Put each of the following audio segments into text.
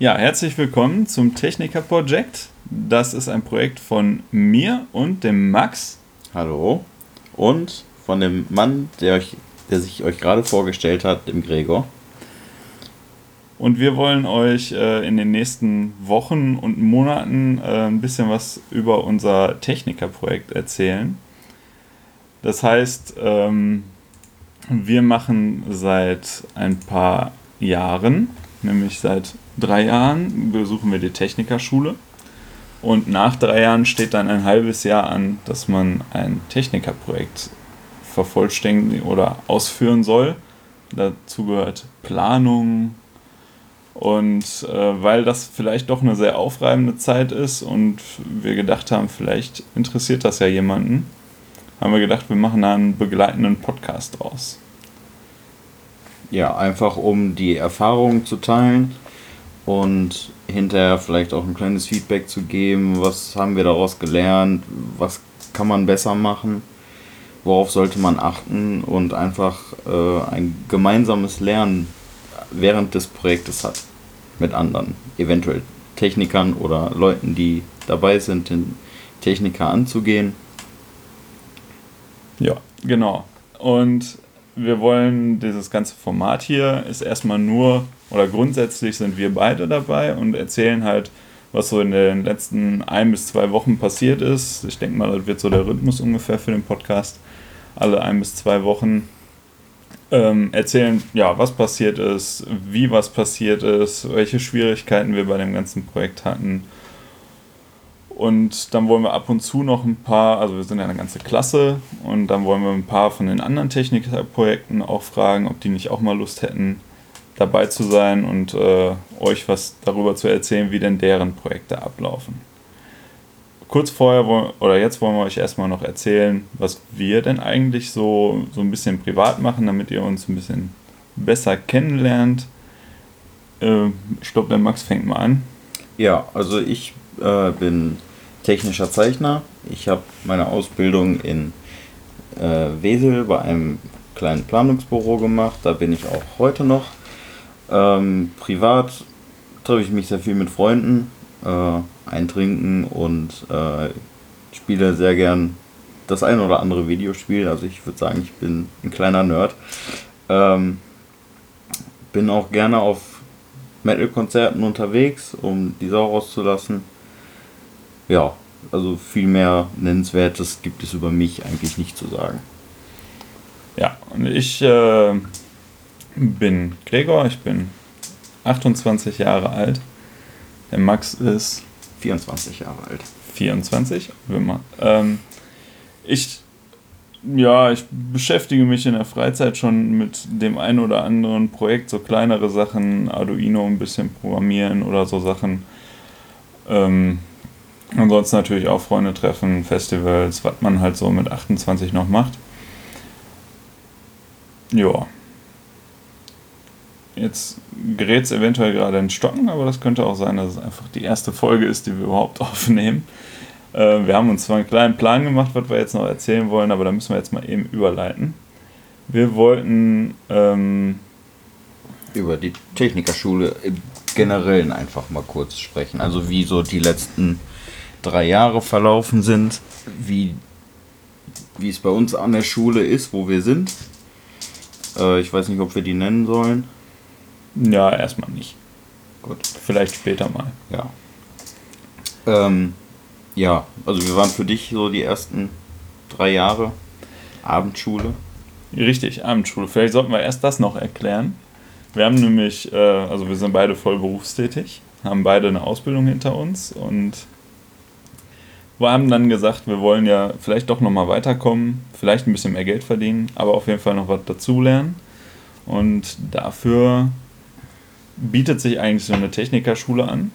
Ja, herzlich willkommen zum Techniker Project. Das ist ein Projekt von mir und dem Max. Hallo. Und von dem Mann, der, euch, der sich euch gerade vorgestellt hat, dem Gregor. Und wir wollen euch äh, in den nächsten Wochen und Monaten äh, ein bisschen was über unser Techniker-Projekt erzählen. Das heißt, ähm, wir machen seit ein paar Jahren, nämlich seit drei Jahren, besuchen wir die Technikerschule. Und nach drei Jahren steht dann ein halbes Jahr an, dass man ein Technikerprojekt vervollständigen oder ausführen soll. Dazu gehört Planung. Und äh, weil das vielleicht doch eine sehr aufreibende Zeit ist und wir gedacht haben, vielleicht interessiert das ja jemanden, haben wir gedacht, wir machen da einen begleitenden Podcast draus. Ja, einfach um die Erfahrungen zu teilen und hinterher vielleicht auch ein kleines Feedback zu geben, was haben wir daraus gelernt, was kann man besser machen, worauf sollte man achten und einfach äh, ein gemeinsames Lernen während des Projektes hat mit anderen, eventuell Technikern oder Leuten, die dabei sind, den Techniker anzugehen. Ja, genau. Und wir wollen dieses ganze Format hier ist erstmal nur oder grundsätzlich sind wir beide dabei und erzählen halt, was so in den letzten ein bis zwei Wochen passiert ist. Ich denke mal, das wird so der Rhythmus ungefähr für den Podcast. Alle ein bis zwei Wochen ähm, erzählen, ja, was passiert ist, wie was passiert ist, welche Schwierigkeiten wir bei dem ganzen Projekt hatten und dann wollen wir ab und zu noch ein paar, also wir sind ja eine ganze Klasse, und dann wollen wir ein paar von den anderen Technikprojekten auch fragen, ob die nicht auch mal Lust hätten, dabei zu sein und äh, euch was darüber zu erzählen, wie denn deren Projekte ablaufen. Kurz vorher oder jetzt wollen wir euch erstmal noch erzählen, was wir denn eigentlich so, so ein bisschen privat machen, damit ihr uns ein bisschen besser kennenlernt. Äh, ich glaube, der Max fängt mal an. Ja, also ich äh, bin technischer Zeichner. Ich habe meine Ausbildung in äh, Wesel bei einem kleinen Planungsbüro gemacht. Da bin ich auch heute noch. Ähm, privat treffe ich mich sehr viel mit Freunden, äh, eintrinken und äh, spiele sehr gern das ein oder andere Videospiel. Also ich würde sagen, ich bin ein kleiner Nerd. Ähm, bin auch gerne auf Metal-Konzerten unterwegs, um die Sau rauszulassen ja, also viel mehr Nennenswertes gibt es über mich eigentlich nicht zu sagen. Ja, und ich äh, bin Gregor, ich bin 28 Jahre alt. Der Max ist 24 Jahre alt. 24, ähm, ich ja, ich beschäftige mich in der Freizeit schon mit dem einen oder anderen Projekt, so kleinere Sachen, Arduino ein bisschen programmieren oder so Sachen. Ähm, Ansonsten natürlich auch Freunde treffen, Festivals, was man halt so mit 28 noch macht. Ja. Jetzt gerät es eventuell gerade in Stocken, aber das könnte auch sein, dass es einfach die erste Folge ist, die wir überhaupt aufnehmen. Äh, wir haben uns zwar einen kleinen Plan gemacht, was wir jetzt noch erzählen wollen, aber da müssen wir jetzt mal eben überleiten. Wir wollten ähm, über die Technikerschule im Generellen einfach mal kurz sprechen. Also wie so die letzten drei Jahre verlaufen sind, wie, wie es bei uns an der Schule ist, wo wir sind. Äh, ich weiß nicht, ob wir die nennen sollen. Ja, erstmal nicht. Gut. Vielleicht später mal. Ja. Ähm, ja, also wir waren für dich so die ersten drei Jahre Abendschule. Richtig, Abendschule. Vielleicht sollten wir erst das noch erklären. Wir haben nämlich, äh, also wir sind beide voll berufstätig, haben beide eine Ausbildung hinter uns und wir haben dann gesagt, wir wollen ja vielleicht doch nochmal weiterkommen, vielleicht ein bisschen mehr Geld verdienen, aber auf jeden Fall noch was dazulernen. Und dafür bietet sich eigentlich so eine Technikerschule an.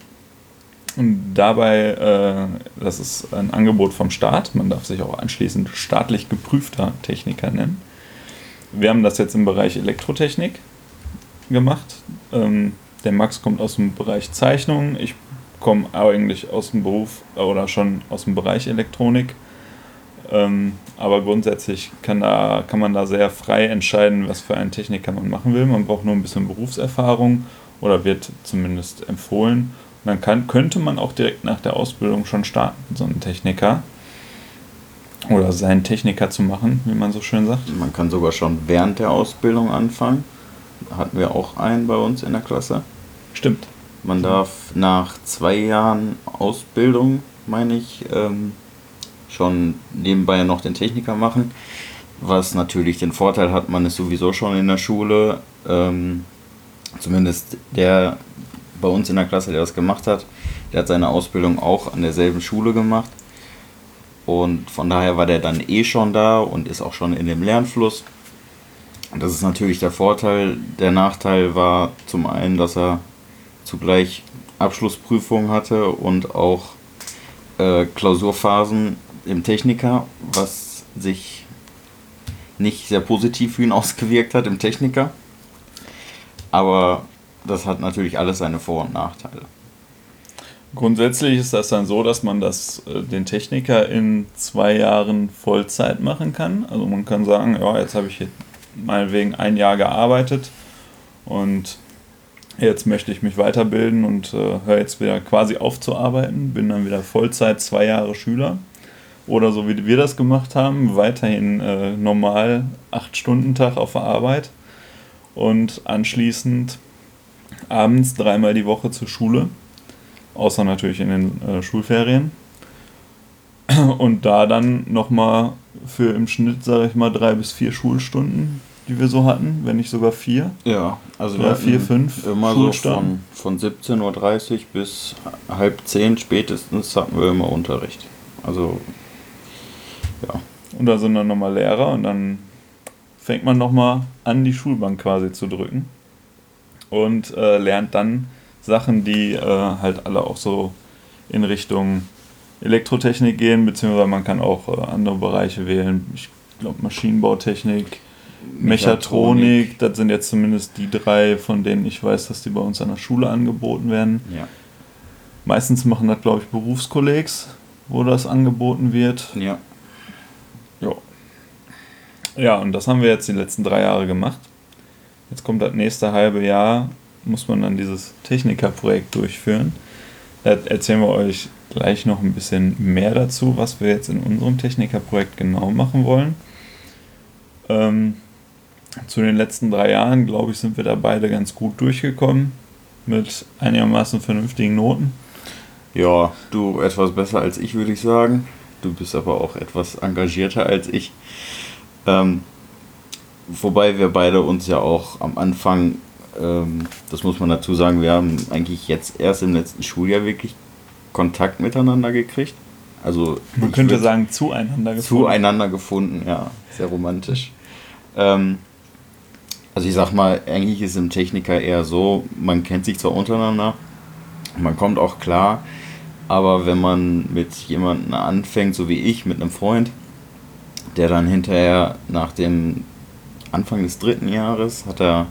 Und dabei, äh, das ist ein Angebot vom Staat, man darf sich auch anschließend staatlich geprüfter Techniker nennen. Wir haben das jetzt im Bereich Elektrotechnik gemacht. Ähm, der Max kommt aus dem Bereich Zeichnung, ich komme eigentlich aus dem Beruf oder schon aus dem Bereich Elektronik. Ähm, aber grundsätzlich kann, da, kann man da sehr frei entscheiden, was für einen Techniker man machen will. Man braucht nur ein bisschen Berufserfahrung oder wird zumindest empfohlen. Und dann kann, könnte man auch direkt nach der Ausbildung schon starten, so einen Techniker. Oder seinen Techniker zu machen, wie man so schön sagt. Man kann sogar schon während der Ausbildung anfangen. Hatten wir auch einen bei uns in der Klasse. Stimmt. Man darf nach zwei Jahren Ausbildung, meine ich, ähm, schon nebenbei noch den Techniker machen. Was natürlich den Vorteil hat, man ist sowieso schon in der Schule. Ähm, zumindest der bei uns in der Klasse, der das gemacht hat, der hat seine Ausbildung auch an derselben Schule gemacht. Und von daher war der dann eh schon da und ist auch schon in dem Lernfluss. Das ist natürlich der Vorteil. Der Nachteil war zum einen, dass er zugleich Abschlussprüfungen hatte und auch äh, Klausurphasen im Techniker, was sich nicht sehr positiv für ihn ausgewirkt hat im Techniker. Aber das hat natürlich alles seine Vor- und Nachteile. Grundsätzlich ist das dann so, dass man das, äh, den Techniker in zwei Jahren Vollzeit machen kann. Also man kann sagen, ja, jetzt habe ich hier meinetwegen ein Jahr gearbeitet und jetzt möchte ich mich weiterbilden und äh, höre jetzt wieder quasi auf zu arbeiten, bin dann wieder Vollzeit zwei Jahre Schüler. Oder so wie wir das gemacht haben, weiterhin äh, normal acht Stunden Tag auf der Arbeit und anschließend abends dreimal die Woche zur Schule außer natürlich in den äh, Schulferien. Und da dann nochmal für im Schnitt, sage ich mal, drei bis vier Schulstunden, die wir so hatten, wenn nicht sogar vier. Ja, also wir vier, fünf immer so Schulstunden. von, von 17.30 Uhr bis halb zehn spätestens hatten wir immer Unterricht. Also ja, Und da sind dann nochmal Lehrer und dann fängt man nochmal an, die Schulbank quasi zu drücken. Und äh, lernt dann Sachen, die äh, halt alle auch so in Richtung Elektrotechnik gehen, beziehungsweise man kann auch äh, andere Bereiche wählen. Ich glaube Maschinenbautechnik, Mechatronik, das sind jetzt zumindest die drei, von denen ich weiß, dass die bei uns an der Schule angeboten werden. Ja. Meistens machen das, glaube ich, Berufskollegs, wo das angeboten wird. Ja. Ja. Ja, und das haben wir jetzt die letzten drei Jahre gemacht. Jetzt kommt das nächste halbe Jahr, muss man dann dieses Technikerprojekt durchführen. Da erzählen wir euch gleich noch ein bisschen mehr dazu, was wir jetzt in unserem Technikerprojekt genau machen wollen. Ähm, zu den letzten drei Jahren, glaube ich, sind wir da beide ganz gut durchgekommen. Mit einigermaßen vernünftigen Noten. Ja, du etwas besser als ich, würde ich sagen. Du bist aber auch etwas engagierter als ich. Ähm, wobei wir beide uns ja auch am Anfang, ähm, das muss man dazu sagen, wir haben eigentlich jetzt erst im letzten Schuljahr wirklich Kontakt miteinander gekriegt. Also Man könnte sagen, zueinander gefunden. zueinander gefunden, ja, sehr romantisch. Ähm, also ich sag mal, eigentlich ist im Techniker eher so, man kennt sich zwar untereinander, man kommt auch klar, aber wenn man mit jemandem anfängt, so wie ich, mit einem Freund, der dann hinterher nach dem Anfang des dritten Jahres hat er,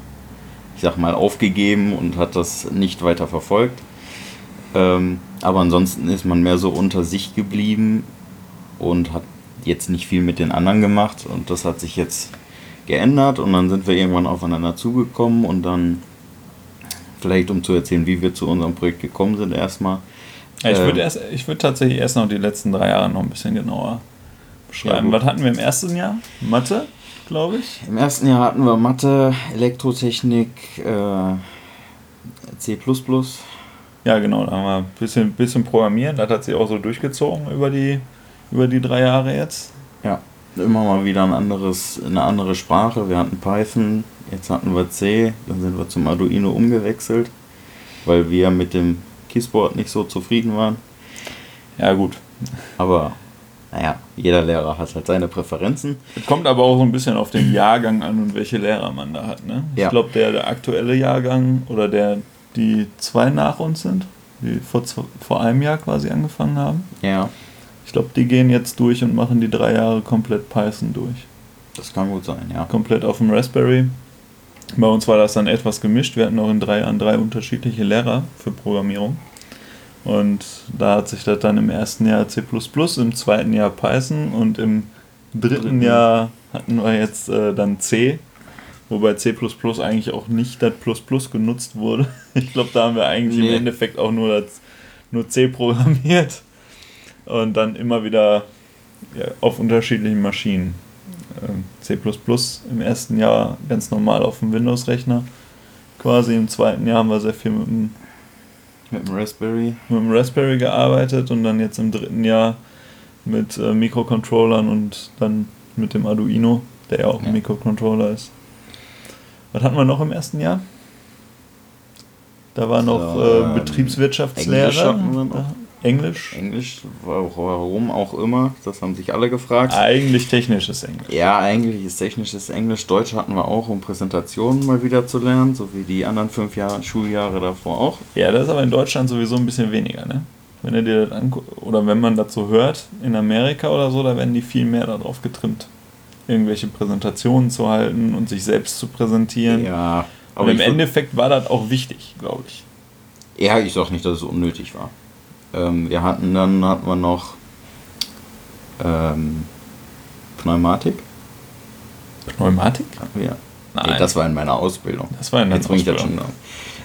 ich sag mal, aufgegeben und hat das nicht weiter verfolgt. Ähm, aber ansonsten ist man mehr so unter sich geblieben und hat jetzt nicht viel mit den anderen gemacht und das hat sich jetzt geändert und dann sind wir irgendwann aufeinander zugekommen und dann vielleicht um zu erzählen, wie wir zu unserem Projekt gekommen sind erstmal. Ja, ich würde erst, ich würde tatsächlich erst noch die letzten drei Jahre noch ein bisschen genauer beschreiben. gut. Was hatten wir im ersten Jahr? Mathe, glaube ich. Im ersten Jahr hatten wir Mathe, Elektrotechnik, äh, C++. Ja, genau, da haben wir ein bisschen, bisschen programmieren. Das hat sich auch so durchgezogen über die, über die drei Jahre jetzt. Ja, immer mal wieder ein anderes, eine andere Sprache. Wir hatten Python, jetzt hatten wir C, dann sind wir zum Arduino umgewechselt, weil wir mit dem Keyboard nicht so zufrieden waren. Ja, gut. Aber naja, jeder Lehrer hat halt seine Präferenzen. Kommt aber auch so ein bisschen auf den Jahrgang an und welche Lehrer man da hat. Ne? Ja. Ich glaube, der, der aktuelle Jahrgang oder der, die zwei nach uns sind, die vor, vor einem Jahr quasi angefangen haben. Ja, Ich glaube, die gehen jetzt durch und machen die drei Jahre komplett Python durch. das kann gut sein, ja. komplett auf dem Raspberry. Bei uns war das dann etwas gemischt. Wir hatten auch in drei Jahren drei unterschiedliche Lehrer für Programmierung. Und da hat sich das dann im ersten Jahr C, im zweiten Jahr Python und im dritten Dritten. Jahr hatten wir jetzt äh, dann C, Wobei C eigentlich auch nicht das Plus Plus genutzt wurde. Ich glaube, da haben wir eigentlich nee. im Endeffekt auch nur, das, nur C programmiert und dann immer wieder ja, auf unterschiedlichen Maschinen. Ähm, C im ersten Jahr ganz normal auf dem Windows-Rechner. Quasi im zweiten Jahr haben wir sehr viel mit dem, mit dem Raspberry. Mit dem Raspberry gearbeitet und dann jetzt im dritten Jahr mit äh, Mikrocontrollern und dann mit dem Arduino, der ja auch ja. ein Mikrocontroller ist. Was hatten wir noch im ersten Jahr? Da war noch so, äh, Betriebswirtschaftslehrer. Englisch. Englisch? Warum auch immer, das haben sich alle gefragt. Eigentlich technisches Englisch. Ja, eigentlich ist technisches Englisch. Deutsch hatten wir auch, um Präsentationen mal wieder zu lernen, so wie die anderen fünf Jahre, Schuljahre davor auch. Ja, das ist aber in Deutschland sowieso ein bisschen weniger, ne? Wenn du dir das anguckst, oder wenn man dazu hört, in Amerika oder so, da werden die viel mehr darauf getrimmt. Irgendwelche Präsentationen zu halten und sich selbst zu präsentieren. Ja. Aber und im Endeffekt war das auch wichtig, glaube ich. Ja, ich sag nicht, dass es unnötig war. Ähm, wir hatten dann hatten wir noch ähm, Pneumatik. Pneumatik? Ja. Nein. Nee, das war in meiner Ausbildung. Das war in deiner Ausbildung. Schon,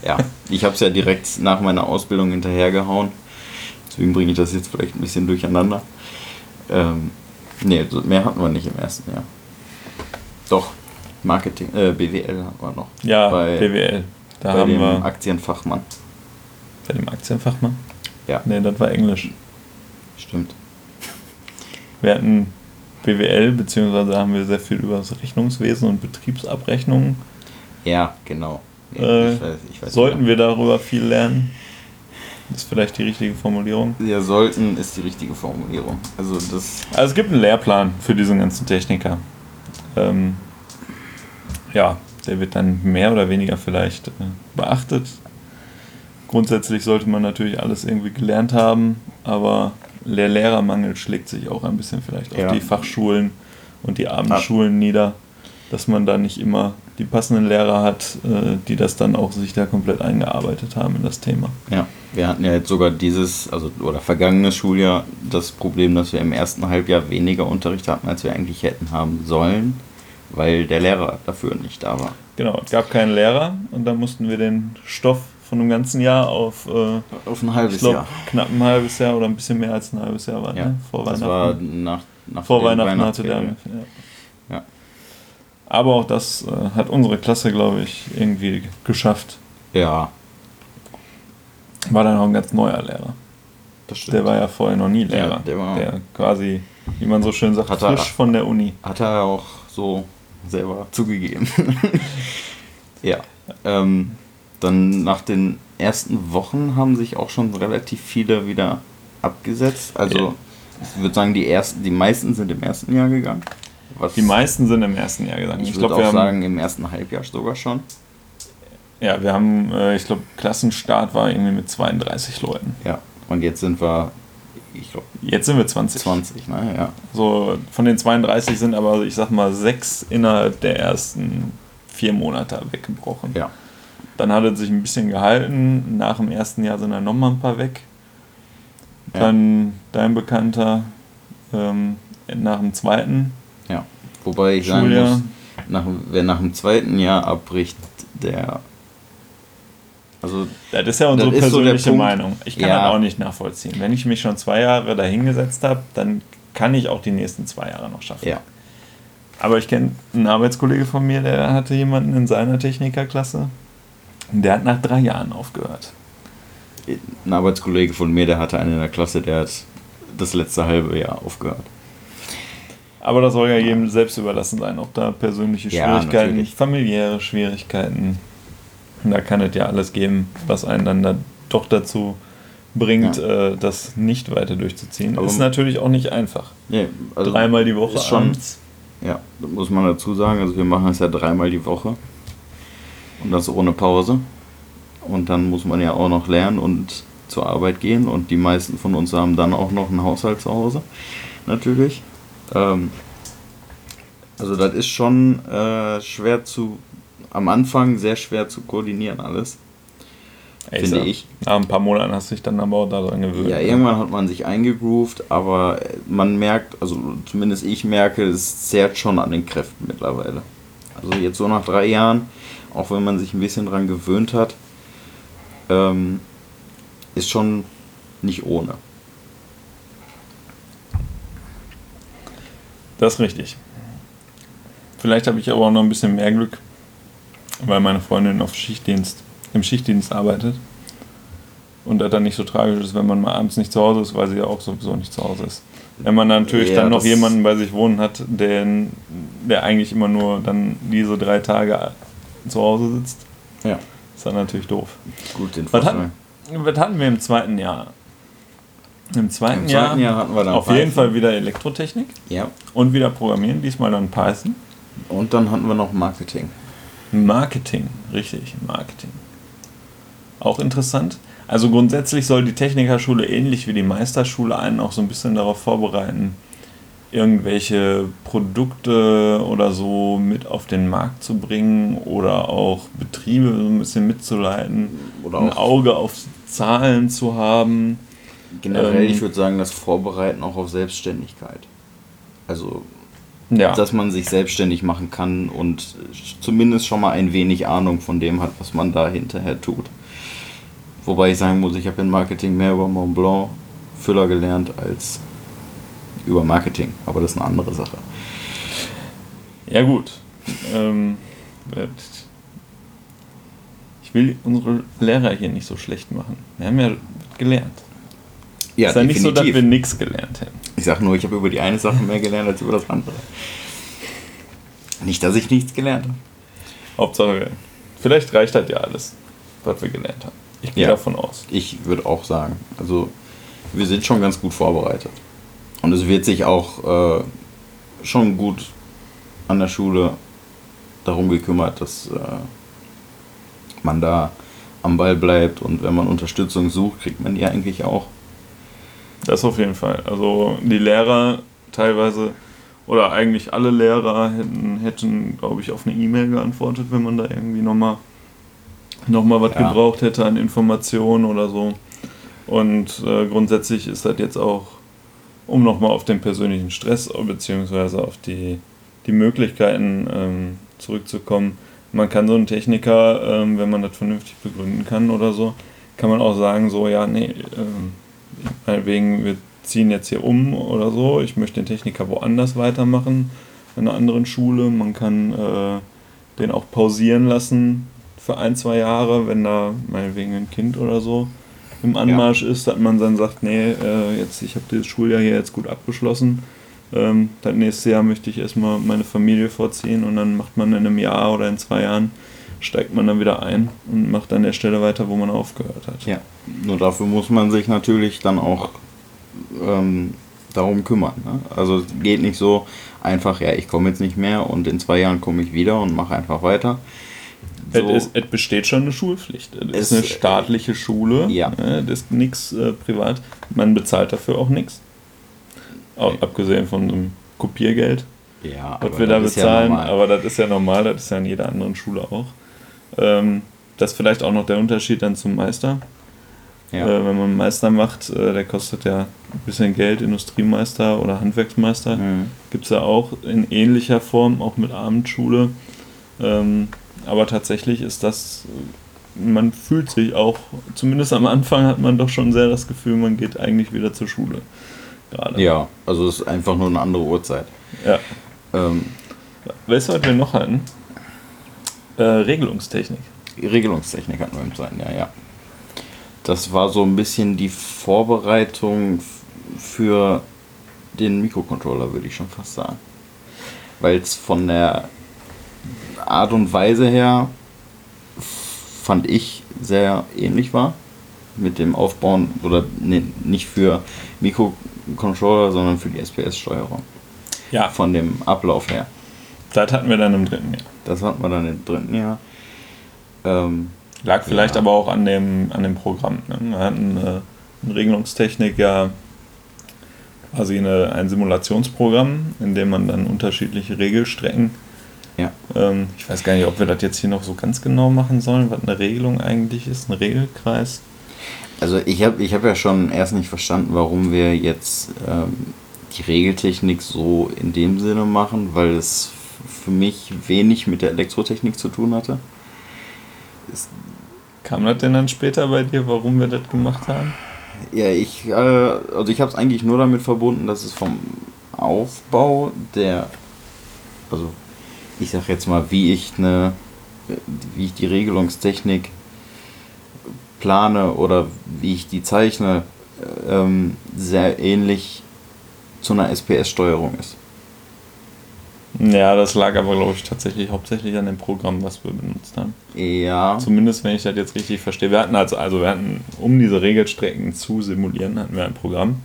ja, ich habe es ja direkt nach meiner Ausbildung hinterhergehauen. Deswegen bringe ich das jetzt vielleicht ein bisschen durcheinander. Ähm, nee, mehr hatten wir nicht im ersten Jahr. Doch, Marketing, äh, BWL hatten wir noch. Ja, bei, BWL. Da bei haben dem wir Aktienfachmann. Bei dem Aktienfachmann? Ja. Nee, das war Englisch. Stimmt. Wir hatten BWL, beziehungsweise haben wir sehr viel über das Rechnungswesen und Betriebsabrechnungen. Ja, genau. Ja, äh, ich weiß, ich weiß sollten wir darüber viel lernen? Ist vielleicht die richtige Formulierung. Ja, sollten ist die richtige Formulierung. Also das. Also es gibt einen Lehrplan für diesen ganzen Techniker. Ähm, ja, der wird dann mehr oder weniger vielleicht äh, beachtet grundsätzlich sollte man natürlich alles irgendwie gelernt haben, aber der Lehrermangel schlägt sich auch ein bisschen vielleicht auf ja. die Fachschulen und die Abendschulen ja. nieder, dass man da nicht immer die passenden Lehrer hat, äh, die das dann auch sich da komplett eingearbeitet haben in das Thema. Ja, wir hatten ja jetzt sogar dieses, also oder vergangenes Schuljahr das Problem, dass wir im ersten Halbjahr weniger Unterricht hatten, als wir eigentlich hätten haben sollen, weil der Lehrer dafür nicht da war. Genau, es gab keinen Lehrer und dann mussten wir den Stoff von einem ganzen Jahr auf, äh, auf ein halbes glaub, Jahr. Knapp ein halbes Jahr oder ein bisschen mehr als ein halbes Jahr war, ja, ne? Vor das Weihnachten. War nach, nach Vor Weihnachten hatte der. Ja. ja. Aber auch das äh, hat unsere Klasse, glaube ich, irgendwie geschafft. Ja. War dann auch ein ganz neuer Lehrer. Der war ja vorher noch nie Lehrer. Ja, der war der quasi, wie man so schön sagt, frisch er, von der Uni. Hat er auch so selber zugegeben. ja. Ähm, dann nach den ersten Wochen haben sich auch schon relativ viele wieder abgesetzt. Also ja. ich würde sagen, die ersten, die meisten sind im ersten Jahr gegangen. Was die meisten sind im ersten Jahr gegangen. Ich, ich würde auch sagen, im ersten Halbjahr sogar schon. Ja, wir haben, äh, ich glaube, Klassenstart war irgendwie mit 32 Leuten. Ja, und jetzt sind wir, ich glaube. Jetzt sind wir 20. 20, ne, ja. So, von den 32 sind aber, ich sag mal, sechs innerhalb der ersten vier Monate weggebrochen. Ja. Dann hat er sich ein bisschen gehalten. Nach dem ersten Jahr sind dann nochmal ein paar weg. Ja. Dann dein Bekannter ähm, nach dem zweiten. Ja, wobei ich sagen muss, nach, wer nach dem zweiten Jahr abbricht, der. Also, das ist ja unsere persönliche so Meinung. Ich kann ja. das auch nicht nachvollziehen. Wenn ich mich schon zwei Jahre dahingesetzt habe, dann kann ich auch die nächsten zwei Jahre noch schaffen. Ja. Aber ich kenne einen Arbeitskollege von mir, der hatte jemanden in seiner Technikerklasse, der hat nach drei Jahren aufgehört. Ein Arbeitskollege von mir, der hatte einen in der Klasse, der hat das letzte halbe Jahr aufgehört. Aber das soll ja jedem selbst überlassen sein, ob da persönliche Schwierigkeiten, ja, familiäre Schwierigkeiten. Da kann es ja alles geben, was einen dann da doch dazu bringt, ja. äh, das nicht weiter durchzuziehen. Aber ist natürlich auch nicht einfach. Nee, also dreimal die Woche schon, abends. Ja, muss man dazu sagen. Also wir machen es ja dreimal die Woche. Und das ohne Pause. Und dann muss man ja auch noch lernen und zur Arbeit gehen. Und die meisten von uns haben dann auch noch einen Haushalt zu Hause. Natürlich. Ähm, also das ist schon äh, schwer zu, am Anfang sehr schwer zu koordinieren alles. Ey, finde ich. Nach ein paar Monaten hast du dich dann aber auch daran gewöhnt. Ja, irgendwann hat man sich eingegroovt, aber man merkt, also zumindest ich merke, es zehrt schon an den Kräften mittlerweile. Also jetzt so nach drei Jahren, auch wenn man sich ein bisschen dran gewöhnt hat, ähm, ist schon nicht ohne. Das ist richtig. Vielleicht habe ich aber auch noch ein bisschen mehr Glück, weil meine Freundin auf Schichtdienst, im Schichtdienst arbeitet. Und das dann nicht so tragisch ist, wenn man mal abends nicht zu Hause ist, weil sie ja auch sowieso nicht zu Hause ist. Wenn man natürlich Ja, dann noch jemanden bei sich wohnen hat, der, der eigentlich immer nur dann diese drei Tage zu Hause sitzt, Ja, ist dann natürlich doof. gut, den Was hatten, was hatten wir im zweiten Jahr? Im zweiten, Im Jahr, zweiten Jahr hatten wir dann auf Python. jeden Fall wieder Elektrotechnik Ja, und wieder Programmieren, diesmal dann Python. und dann hatten wir noch Marketing. Marketing, richtig, Marketing. Auch interessant. Also grundsätzlich soll die Technikerschule ähnlich wie die Meisterschule einen auch so ein bisschen darauf vorbereiten, irgendwelche Produkte oder so mit auf den Markt zu bringen oder auch Betriebe so ein bisschen mitzuleiten, Oder ein Auge auf Zahlen zu haben. generell, ähm, ich würde sagen, das Vorbereiten auch auf Selbstständigkeit. Also, Ja, dass man sich selbstständig machen kann und zumindest schon mal ein wenig Ahnung von dem hat, was man da hinterher tut. Wobei ich sagen muss, ich habe in Marketing mehr über Mont Blanc Füller gelernt als über Marketing. Aber das ist eine andere Sache. Ja gut. Ähm, ich will unsere Lehrer hier nicht so schlecht machen. Wir haben ja gelernt. Ja, ist ja nicht so, dass wir nichts gelernt hätten. Ich sag nur, ich habe über die eine Sache mehr gelernt als über das andere. Nicht, dass ich nichts gelernt habe. Hauptsache, vielleicht reicht halt ja alles, was wir gelernt haben. Ich gehe Ja. davon aus. Ich würde auch sagen, also wir sind schon ganz gut vorbereitet. Und es wird sich auch äh, schon gut an der Schule darum gekümmert, dass äh, man da am Ball bleibt und wenn man Unterstützung sucht, kriegt man die eigentlich auch. Das auf jeden Fall. Also die Lehrer teilweise oder eigentlich alle Lehrer hätten, hätten glaube ich, auf eine E-Mail geantwortet, wenn man da irgendwie nochmal noch mal was Ja. gebraucht hätte an Informationen oder so. Und äh, grundsätzlich ist das jetzt auch, um nochmal auf den persönlichen Stress bzw. auf die, die Möglichkeiten ähm, zurückzukommen. Man kann so einen Techniker, ähm, wenn man das vernünftig begründen kann oder so, kann man auch sagen, so, ja, nee, ähm, meinetwegen, wir ziehen jetzt hier um oder so, ich möchte den Techniker woanders weitermachen, in einer anderen Schule. Man kann äh, den auch pausieren lassen für ein, zwei Jahre, wenn da meinetwegen ein Kind oder so im Anmarsch ist, dass man dann sagt, nee, äh, jetzt, ich habe das Schuljahr hier jetzt gut abgeschlossen. Ähm, das nächste Jahr möchte ich erstmal meine Familie vorziehen und dann macht man in einem Jahr oder in zwei Jahren, steigt man dann wieder ein und macht an der Stelle weiter, wo man aufgehört hat. Ja. Nur dafür muss man sich natürlich dann auch ähm, darum kümmern. Ne? Also es geht nicht so einfach, ja, ich komme jetzt nicht mehr und in zwei Jahren komme ich wieder und mache einfach weiter. So, Es, es besteht schon eine Schulpflicht. Es Es- ist eine staatliche Schule. Ja. ne, Das ist nichts äh, privat. Man bezahlt dafür auch nichts. Auch. Abgesehen von einem Kopiergeld, ja, was wir da ja bezahlen. normal. aber das ist ja normal, das ist ja in jeder anderen Schule auch. Ähm, das ist vielleicht auch noch der Unterschied dann zum Meister. ja. Äh, wenn man einen Meister macht, äh, der kostet ja ein bisschen Geld, Industriemeister oder Handwerksmeister. Mhm. Gibt es ja auch in ähnlicher Form, auch mit Abendschule. Ähm, aber tatsächlich ist das, man fühlt sich auch, zumindest am Anfang hat man doch schon sehr das Gefühl, man geht eigentlich wieder zur Schule. Gerade. ja, also es ist einfach nur eine andere Uhrzeit. ja. Ähm, Weißt du, was wir noch hatten? Äh, Regelungstechnik. Regelungstechnik hatten wir im zweiten Jahr, ja. Das war so ein bisschen die Vorbereitung für den Mikrocontroller, würde ich schon fast sagen. Weil es von der Art und Weise her, fand ich, sehr ähnlich war. Mit dem Aufbauen, oder nee, nicht für Mikrocontroller, sondern für die SPS-Steuerung. Ja, Von dem Ablauf her. das hatten wir dann im dritten Jahr. Das hatten wir dann im dritten Jahr. Ähm, Lag vielleicht Ja. aber auch an dem, an dem Programm. Ne? Wir hatten äh, in Regelungstechnik ja quasi eine, ein Simulationsprogramm, in dem man dann unterschiedliche Regelstrecken. Ja. Ähm, ich weiß gar nicht, ob wir das jetzt hier noch so ganz genau machen sollen, was eine Regelung eigentlich ist, ein Regelkreis. Also ich habe ich hab ja schon erst nicht verstanden, warum wir jetzt ähm, die Regeltechnik so in dem Sinne machen, weil es für mich wenig mit der Elektrotechnik zu tun hatte. Ist Kam das denn dann später bei dir, warum wir das gemacht haben? Ja, ich, äh, also ich habe es eigentlich nur damit verbunden, dass es vom Aufbau der, also ich sag jetzt mal, wie ich eine, wie ich die Regelungstechnik plane oder wie ich die zeichne, ähm, sehr ähnlich zu einer SPS-Steuerung ist. Ja, das lag aber, glaube ich, tatsächlich hauptsächlich an dem Programm, was wir benutzt haben. Ja. Zumindest, wenn ich das jetzt richtig verstehe. Wir hatten also, also wir hatten, um diese Regelstrecken zu simulieren, hatten wir ein Programm,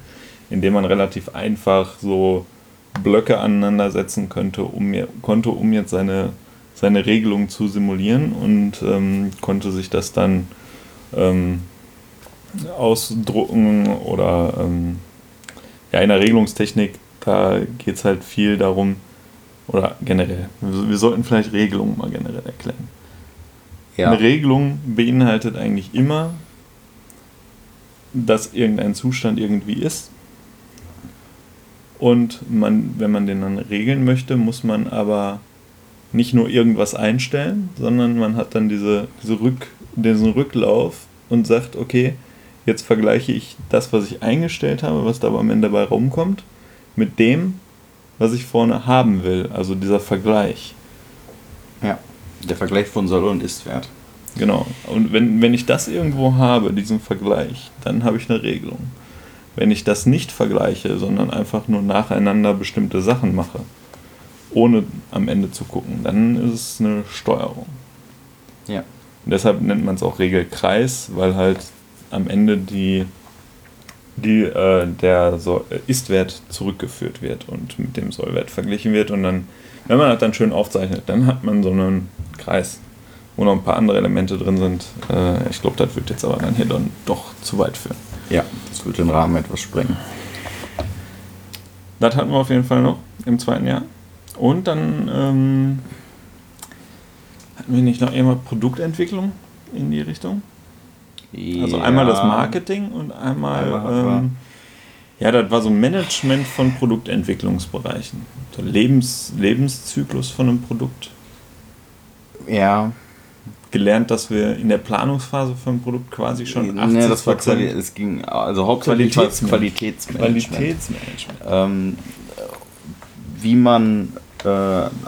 in dem man relativ einfach so Blöcke aneinandersetzen könnte, um, konnte, um jetzt seine, seine Regelung zu simulieren und ähm, konnte sich das dann ähm, ausdrucken oder ähm, ja, in der Regelungstechnik, da geht es halt viel darum, oder generell, wir sollten vielleicht Regelungen mal generell erklären. Ja. Eine Regelung beinhaltet eigentlich immer, dass irgendein Zustand irgendwie ist. Und man, wenn man den dann regeln möchte, muss man aber nicht nur irgendwas einstellen, sondern man hat dann diese, diese Rück, diesen Rücklauf und sagt, okay, jetzt vergleiche ich das, was ich eingestellt habe, was da am Ende dabei rumkommt, mit dem, was ich vorne haben will. Also dieser Vergleich. Ja, der Vergleich von Soll- und Ist-Wert. Genau. Und wenn, wenn ich das irgendwo habe, diesen Vergleich, dann habe ich eine Regelung. Wenn ich das nicht vergleiche, sondern einfach nur nacheinander bestimmte Sachen mache, ohne am Ende zu gucken, dann ist es eine Steuerung. Ja. Und deshalb nennt man es auch Regelkreis, weil halt am Ende die die, äh, der so Ist-Wert zurückgeführt wird und mit dem Sollwert verglichen wird. Und dann, wenn man das dann schön aufzeichnet, dann hat man so einen Kreis, wo noch ein paar andere Elemente drin sind. Äh, ich glaube, das wird jetzt aber dann hier dann doch zu weit führen. Ja, das wird den Rahmen etwas sprengen. Das hatten wir auf jeden Fall noch im zweiten Jahr. Und dann ähm, hatten wir nicht noch irgendwann Produktentwicklung in die Richtung? Also ja. einmal das Marketing und einmal, einmal ähm, ja, das war so Management von Produktentwicklungsbereichen. Der Lebens, Lebenszyklus von einem Produkt. Ja. Gelernt, dass wir in der Planungsphase von einem Produkt quasi schon 80 nee, das war Quali es ging also hauptsächlich Qualitätsmanagement. Qualitätsmanagement. Ähm, wie man äh,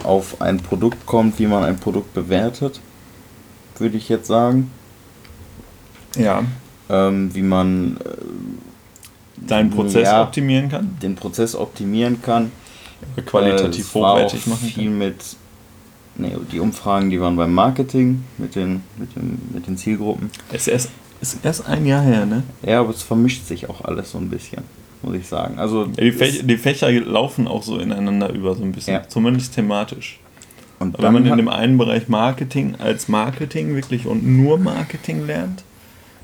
auf ein Produkt kommt, wie man ein Produkt bewertet, würde ich jetzt sagen. Ja. Ähm, wie man äh, deinen Prozess ja, optimieren kann. Den Prozess optimieren kann. Qualitativ äh, hochwertig machen viel kann. mit nee, die Umfragen, die waren beim Marketing mit den, mit den, mit den Zielgruppen. Es ist, ist erst ein Jahr her, ne? Ja, aber es vermischt sich auch alles so ein bisschen, muss ich sagen. Also ja, die, Fächer, die, Fächer, laufen auch so ineinander über, so ein bisschen. Ja. Zumindest thematisch. Und wenn man in dem einen Bereich Marketing als Marketing wirklich und nur Marketing lernt,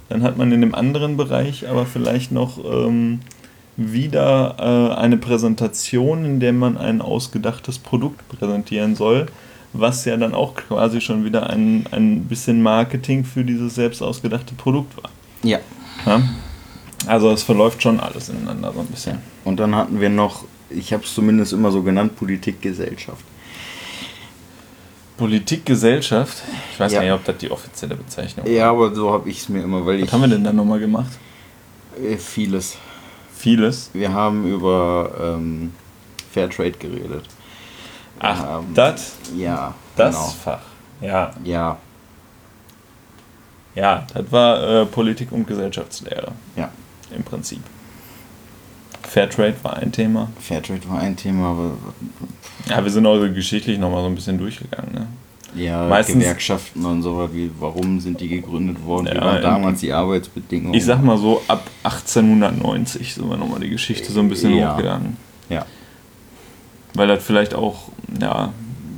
dann hat man in dem anderen Bereich aber vielleicht noch ähm, wieder äh, eine Präsentation, in der man ein ausgedachtes Produkt präsentieren soll, was ja dann auch quasi schon wieder ein, ein bisschen Marketing für dieses selbst ausgedachte Produkt war. Ja. ja? Also es verläuft schon alles ineinander so ein bisschen. Und dann hatten wir noch, ich habe es zumindest immer so genannt, Politik, Gesellschaft. Politik, Gesellschaft. Ich weiß ja. nicht, ob das die offizielle Bezeichnung ist. Ja, aber so habe ich es mir immer, weil Was ich. haben wir denn dann nochmal gemacht? Äh, vieles. Vieles? Wir haben über ähm, Fairtrade geredet. Ach, ähm, das? Ja. Das genau. Fach. Ja. Ja. Ja, das war äh, Politik und Gesellschaftslehre. Ja. Im Prinzip. Fairtrade war ein Thema. Fairtrade war ein Thema, aber. Ja, wir sind auch geschichtlich nochmal so ein bisschen durchgegangen, ne? Ja, Meistens, Gewerkschaften und so wie, warum sind die gegründet worden, ja, wie waren damals die Arbeitsbedingungen. Ich sag mal so, ab 1890 sind wir nochmal die Geschichte so ein bisschen ja. hochgegangen. Ja. Weil das vielleicht auch, ja,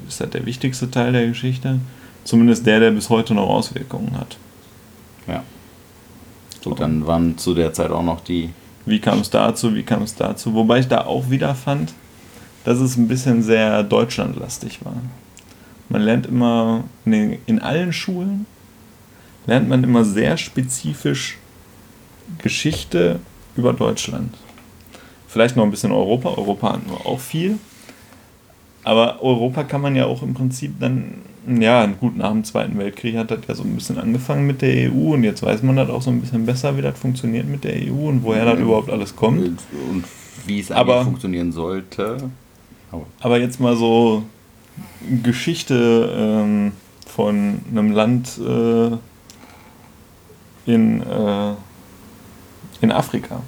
ist das der wichtigste Teil der Geschichte? Zumindest der, der bis heute noch Auswirkungen hat. Ja. So, dann waren zu der Zeit auch noch die wie kam es dazu, wie kam es dazu. Wobei ich da auch wieder fand, dass es ein bisschen sehr deutschlandlastig war. Man lernt immer, in, in allen Schulen lernt man immer sehr spezifisch Geschichte über Deutschland. Vielleicht noch ein bisschen Europa. Europa hatten wir auch viel. Aber Europa kann man ja auch im Prinzip dann, ja, gut, nach dem Zweiten Weltkrieg hat das ja so ein bisschen angefangen mit der EU und jetzt weiß man das auch so ein bisschen besser, wie das funktioniert mit der EU und woher das überhaupt alles kommt. Und wie es eigentlich Aber- funktionieren sollte. Aber Aber jetzt mal so Geschichte ähm, von einem Land äh, in, äh, in Afrika.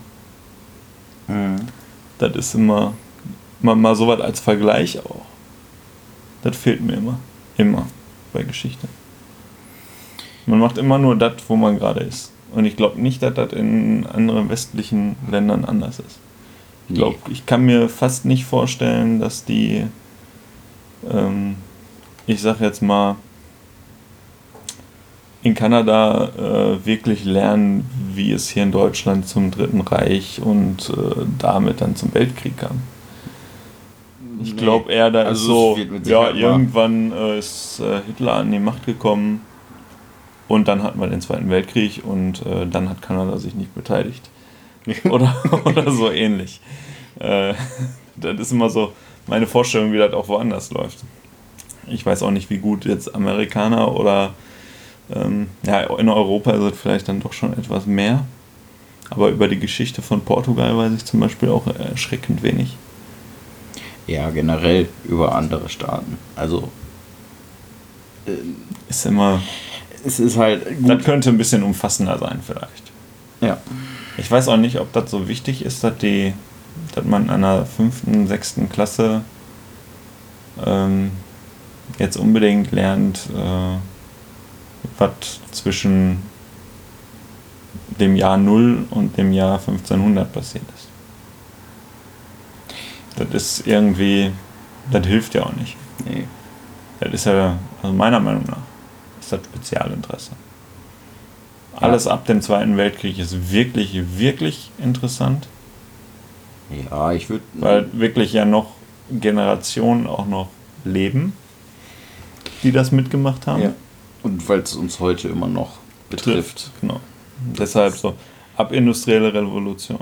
Das ist immer mal, mal so was als Vergleich auch. Das fehlt mir immer. Immer bei Geschichte. Man macht immer nur das, wo man gerade ist. Und ich glaube nicht, dass das in anderen westlichen Ländern anders ist. Ich glaube, ich kann mir fast nicht vorstellen, dass die, ähm, ich sag jetzt mal, in Kanada äh, wirklich lernen, wie es hier in Deutschland zum Dritten Reich und äh, damit dann zum Weltkrieg kam. Ich glaube eher, da Also ist so, ja, irgendwann äh, ist äh, Hitler an die Macht gekommen und dann hatten wir den Zweiten Weltkrieg und äh, dann hat Kanada sich nicht beteiligt. oder, oder so ähnlich. Äh, das ist immer so meine Vorstellung, wie das auch woanders läuft. Ich weiß auch nicht, wie gut jetzt Amerikaner oder ähm, ja, in Europa ist es vielleicht dann doch schon etwas mehr. Aber über die Geschichte von Portugal weiß ich zum Beispiel auch erschreckend wenig. Ja, generell über andere Staaten. Also äh, Ist immer. es ist halt Das gut. könnte ein bisschen umfassender sein, vielleicht. Ja. Ich weiß auch nicht, ob das so wichtig ist, dass die, dass man in einer fünften, sechsten Klasse ähm, jetzt unbedingt lernt, äh, was zwischen dem Jahr 0 und dem Jahr 1500 passiert ist. Das ist irgendwie, das hilft ja auch nicht. Nee. Das ist ja, also meiner Meinung nach, ist das Spezialinteresse. Alles ab dem Zweiten Weltkrieg ist wirklich, wirklich interessant, Ja, ich würde. weil wirklich ja noch Generationen auch noch leben, die das mitgemacht haben. Ja. Und weil es uns heute immer noch betrifft. Genau. Deshalb so, ab industrielle Revolution,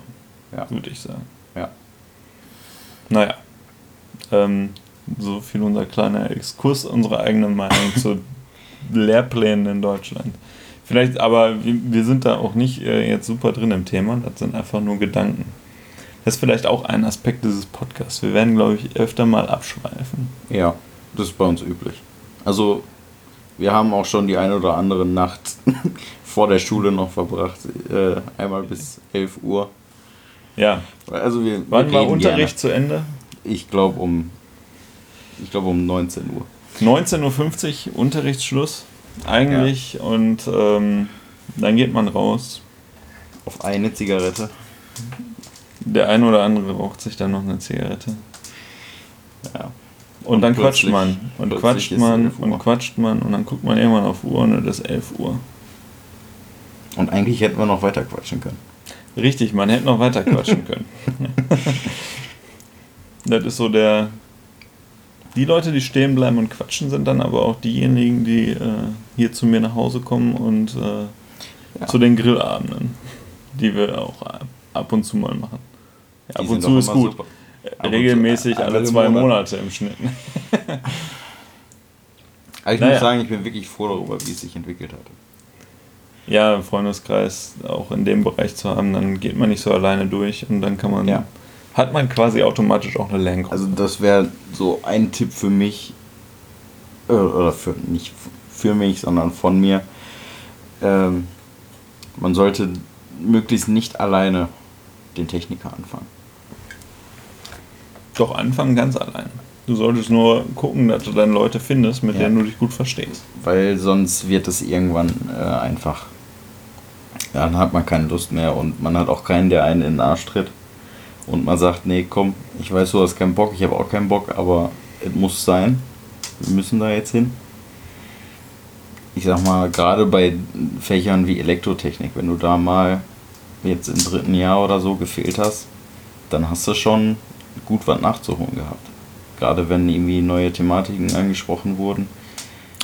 Ja. würde ich sagen. Ja. Naja, ähm, so viel unser kleiner Exkurs, unsere eigene Meinung zu Lehrplänen in Deutschland. Vielleicht, aber wir, wir sind da auch nicht äh, jetzt super drin im Thema, das sind einfach nur Gedanken. Das ist vielleicht auch ein Aspekt dieses Podcasts. Wir werden, glaube ich, öfter mal abschweifen. Ja, das ist bei uns üblich. Also, wir haben auch schon die eine oder andere Nacht vor der Schule noch verbracht. Äh, einmal bis 11 Uhr. Ja, Also, wir, wann war Unterricht zu Ende? Gerne. Ich glaube um, ich glaube um 19 Uhr. 19.50 Uhr Unterrichtsschluss eigentlich und ähm, dann geht man raus. Auf eine Zigarette. Der eine oder andere raucht sich dann noch eine Zigarette. Ja. Und, Und dann quatscht man. Und quatscht man 11 Uhr. und quatscht man und dann guckt man irgendwann auf Uhr und es ist 11 Uhr. Und eigentlich hätten wir noch weiter quatschen können. Richtig, man hätte noch weiter quatschen können. das ist so der. Die Leute, die stehen bleiben und quatschen, sind dann aber auch diejenigen, die äh, hier zu mir nach Hause kommen und äh, Ja. zu den Grillabenden, die wir auch ab und zu mal machen. Ja, ab Die und zu ist gut. super. Äh, Ab und zu, Regelmäßig äh, alle alle zwei Monate. Monate im Schnitt. Aber ich Naja. muss sagen, ich bin wirklich froh darüber, wie es sich entwickelt hat. Ja, im Freundeskreis auch in dem Bereich zu haben, dann geht man nicht so alleine durch und dann kann man, Ja. hat man quasi automatisch auch eine Lerngruppe. Also das wäre so ein Tipp für mich, äh, oder für, nicht für mich, sondern von mir. Ähm, man sollte möglichst nicht alleine den Techniker anfangen. Doch anfangen ganz alleine. Du solltest nur gucken, dass du dann Leute findest, mit Ja. denen du dich gut verstehst. Weil sonst wird es irgendwann äh, einfach, ja, dann hat man keine Lust mehr und man hat auch keinen, der einen in den Arsch tritt. Und man sagt, nee, komm, ich weiß, du hast keinen Bock, ich habe auch keinen Bock, aber es muss sein. Wir müssen da jetzt hin. Ich sag mal, gerade bei Fächern wie Elektrotechnik, wenn du da mal jetzt im dritten Jahr oder so gefehlt hast, dann hast du schon gut was nachzuholen gehabt. Gerade wenn irgendwie neue Thematiken angesprochen wurden.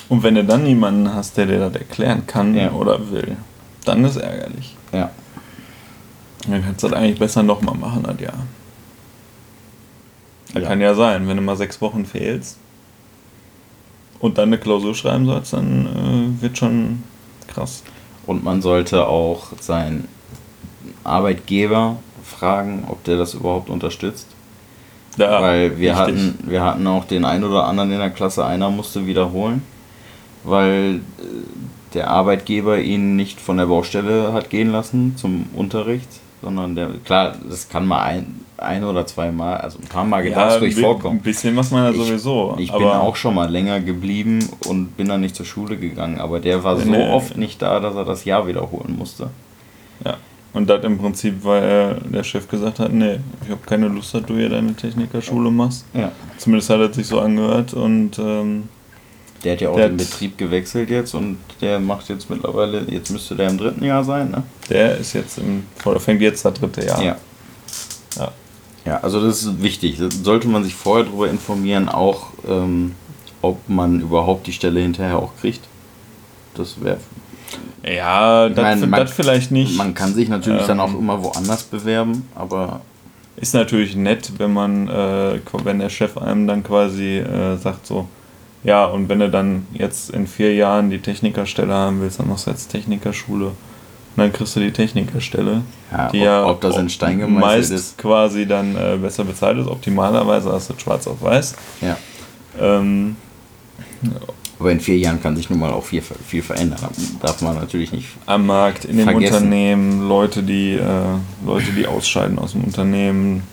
Und wenn du dann niemanden hast, der dir das erklären kann Ja. oder will, dann ist ärgerlich. Ja. Dann kannst du das eigentlich besser nochmal machen, das Jahr. Ja. kann ja sein, wenn du mal sechs Wochen fehlst und dann eine Klausur schreiben sollst, dann äh, wird schon krass. Und man sollte auch seinen Arbeitgeber fragen, ob der das überhaupt unterstützt. Ja, weil wir richtig. hatten, wir hatten auch den einen oder anderen in der Klasse, einer musste wiederholen, weil äh, der Arbeitgeber ihn nicht von der Baustelle hat gehen lassen zum Unterricht, sondern der, klar, das kann mal ein, ein oder zwei Mal, also ein paar Mal ja, ein bi- vorkommen. Ein bisschen was man ja Ich- sowieso. Ich bin auch schon mal länger geblieben und bin dann nicht zur Schule gegangen, aber der war so Nee. oft nicht da, dass er das Jahr wiederholen musste. Ja. Und das im Prinzip, weil er, der Chef gesagt hat, nee, ich habe keine Lust, dass du hier deine Technikerschule machst. Ja. Zumindest hat er sich so angehört und ähm, Der hat ja auch Der den Betrieb gewechselt jetzt und der macht jetzt mittlerweile, jetzt müsste der im dritten Jahr sein, ne? der ist jetzt im, oder fängt jetzt das dritte Jahr. Ja. Ja. Ja, also das ist wichtig. Sollte man sich vorher darüber informieren, auch ähm, ob man überhaupt die Stelle hinterher auch kriegt. Das wäre. Ja, das, meine, man- das vielleicht nicht. Man kann sich natürlich dann Ähm, auch immer woanders bewerben, aber Ist natürlich nett, wenn man, äh, wenn der Chef einem dann quasi äh, sagt so, ja, und wenn du dann jetzt in vier Jahren die Technikerstelle haben willst, dann machst du jetzt Technikerschule. Und dann kriegst du die Technikerstelle, ja, die ob, ja ob das in Stein meist gemeißelt ist. quasi dann äh, besser bezahlt ist. Optimalerweise hast du schwarz auf weiß. Ja. Ähm, Aber in vier Jahren kann sich nun mal auch viel, viel verändern. Da Darf man natürlich nicht. am Markt, in den Vergessen. Unternehmen, Leute, die äh, Leute, die ausscheiden aus dem Unternehmen,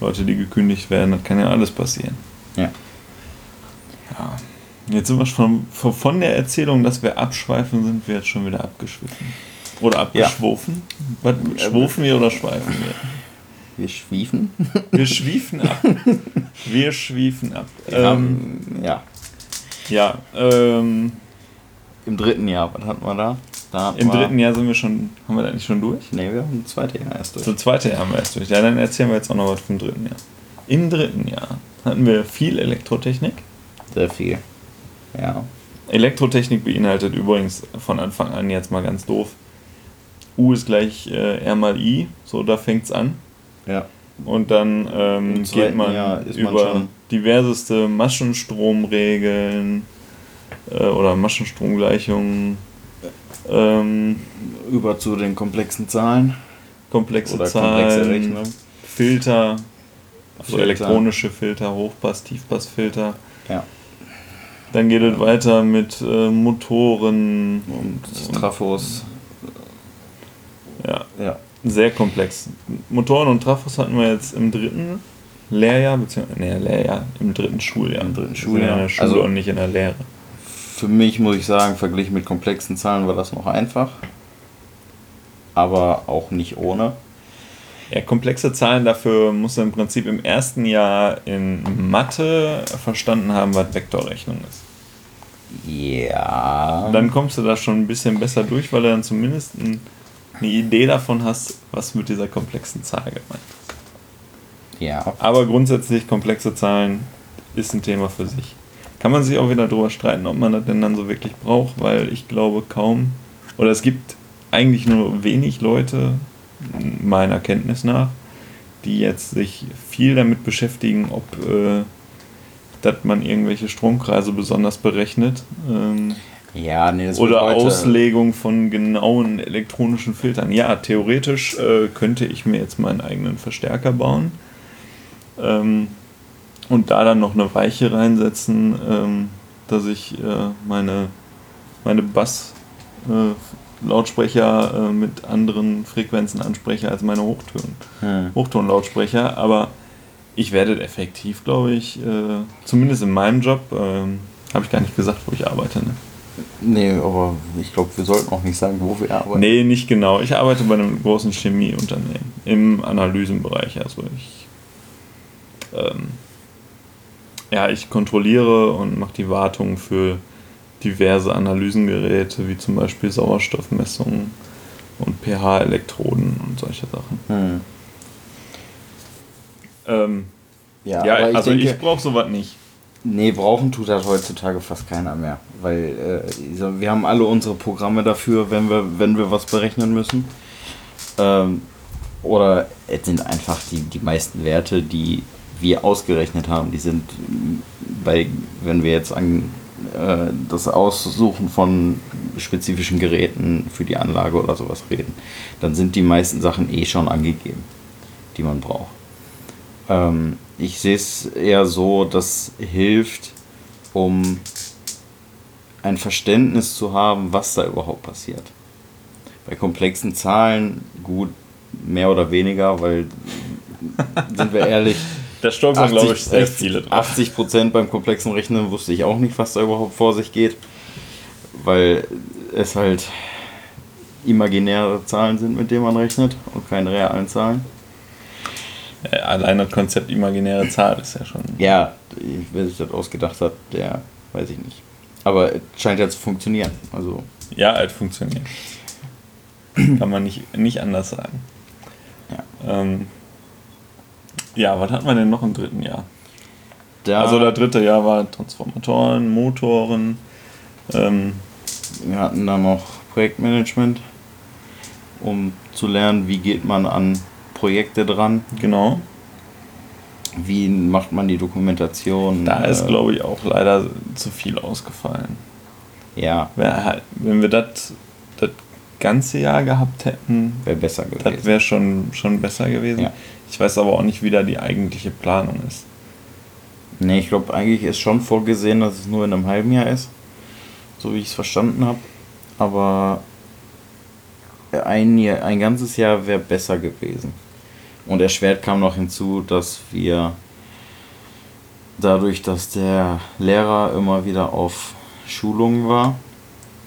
Leute, die gekündigt werden, das kann ja alles passieren. Ja. Ja. Jetzt sind wir schon von, von der Erzählung, dass wir abschweifen, sind wir jetzt schon wieder abgeschwiffen. Oder abgeschwofen? Was, schwofen wir oder schweifen wir? Wir schwiefen. Wir schwiefen ab. Wir schwiefen ab. Ähm, ja. ja, ähm, Im dritten Jahr, was hatten wir da? da im wir- dritten Jahr sind wir schon, haben wir das nicht schon durch? Nee, wir haben ein zweites Jahr erst durch. So, zweite Jahr haben wir erst durch. Ja, dann erzählen wir jetzt auch noch was vom dritten Jahr. Im dritten Jahr hatten wir viel Elektrotechnik. Sehr viel. Ja. Elektrotechnik beinhaltet übrigens von Anfang an jetzt mal ganz doof. U ist gleich äh, R mal I, so da fängt's an. Ja. Und dann ähm, geht man man über schon- diverseste Maschenstromregeln äh, oder Maschenstromgleichungen, ähm, Über zu den komplexen Zahlen. komplexe Oder Zahlen, komplexe Rechnung. Filter, also Filter. elektronische Filter, Hochpass, Tiefpassfilter. Ja. Dann geht es weiter mit äh, Motoren Und Trafos. ja, Ja. sehr komplex. Motoren und Trafos hatten wir jetzt im dritten Lehrjahr, beziehungsweise nee, Lehrjahr, im dritten Schuljahr. Im dritten Schuljahr. ja In der Schule Also- und nicht in der Lehre. Für mich muss ich sagen, verglichen mit komplexen Zahlen war das noch einfach. Aber auch nicht ohne. Ja, komplexe Zahlen, dafür musst du im Prinzip im ersten Jahr in Mathe verstanden haben, was Vektorrechnung ist. Ja. Dann kommst du da schon ein bisschen besser durch, weil du dann zumindest ein, eine Idee davon hast, was mit dieser komplexen Zahl gemeint ist. ja. Aber grundsätzlich komplexe Zahlen ist ein Thema für sich. Kann man sich auch wieder darüber streiten, ob man das denn dann so wirklich braucht, weil ich glaube kaum, oder es gibt eigentlich nur wenig Leute, meiner Kenntnis nach, die jetzt sich viel damit beschäftigen, ob äh, dass man irgendwelche Stromkreise besonders berechnet ähm, Ja, nee, das oder Auslegung von genauen elektronischen Filtern. Ja, theoretisch äh, könnte ich mir jetzt meinen eigenen Verstärker bauen ähm, und da dann noch eine Weiche reinsetzen, ähm, dass ich äh, meine, meine Bass äh, äh, mit anderen Frequenzen anspreche als meine Hochtöne. Hm. Hochtonlautsprecher, aber ich werde effektiv, glaube ich, äh, zumindest in meinem Job, ähm, habe ich gar nicht gesagt, wo ich arbeite. Ne? Nee, aber ich glaube, wir sollten auch nicht sagen, wo wir arbeiten. Nee, nicht genau. Ich arbeite bei einem großen Chemieunternehmen im Analysenbereich. Also ich, ähm, ja, ich kontrolliere und mache die Wartung für diverse Analysengeräte, wie zum Beispiel Sauerstoffmessungen und pH-Elektroden und solche Sachen. Hm. Ähm, Ja, ja, aber ich also denke, ich brauche sowas nicht. Nee, brauchen tut das heutzutage fast keiner mehr. Weil äh, wir haben alle unsere Programme dafür, wenn wir, wenn wir was berechnen müssen. Ähm, oder es sind einfach die, die meisten Werte, die wir ausgerechnet haben, die sind bei, wenn wir jetzt an äh, das Aussuchen von spezifischen Geräten für die Anlage oder sowas reden, dann sind die meisten Sachen eh schon angegeben, die man braucht. Ähm, ich sehe es eher so, das hilft, um ein Verständnis zu haben, was da überhaupt passiert. Bei komplexen Zahlen gut, mehr oder weniger, weil, sind wir ehrlich, da stolpern, glaube ich, sehr viele drauf. 80 Prozent beim komplexen Rechnen wusste ich auch nicht, was da überhaupt vor sich geht, weil es halt imaginäre Zahlen sind, mit denen man rechnet und keine realen Zahlen. Ja, allein das Konzept imaginäre Zahl ist ja schon. Ja, wer sich das ausgedacht hat, der weiß ich nicht. Aber es scheint ja zu funktionieren. Also ja, es funktioniert. Kann man nicht, nicht anders sagen. Ja. Ähm, ja, was hatten wir denn noch im dritten Jahr? Da also das dritte Jahr war Transformatoren, Motoren. Ähm, wir hatten dann noch Projektmanagement, um zu lernen, wie geht man an Projekte dran. Genau. Wie macht man die Dokumentation? Da ist, äh, glaube ich, auch leider zu viel ausgefallen. Ja. Halt, wenn wir das ganze Jahr gehabt hätten, wäre besser gewesen. Das wäre schon, schon besser gewesen. Ja. Ich weiß aber auch nicht, wie da die eigentliche Planung ist. Nee, ich glaube, eigentlich ist schon vorgesehen, dass es nur in einem halben Jahr ist. So wie ich es verstanden habe. Aber ein, Jahr, ein ganzes Jahr wäre besser gewesen. Und erschwert kam noch hinzu, dass wir dadurch, dass der Lehrer immer wieder auf Schulungen war,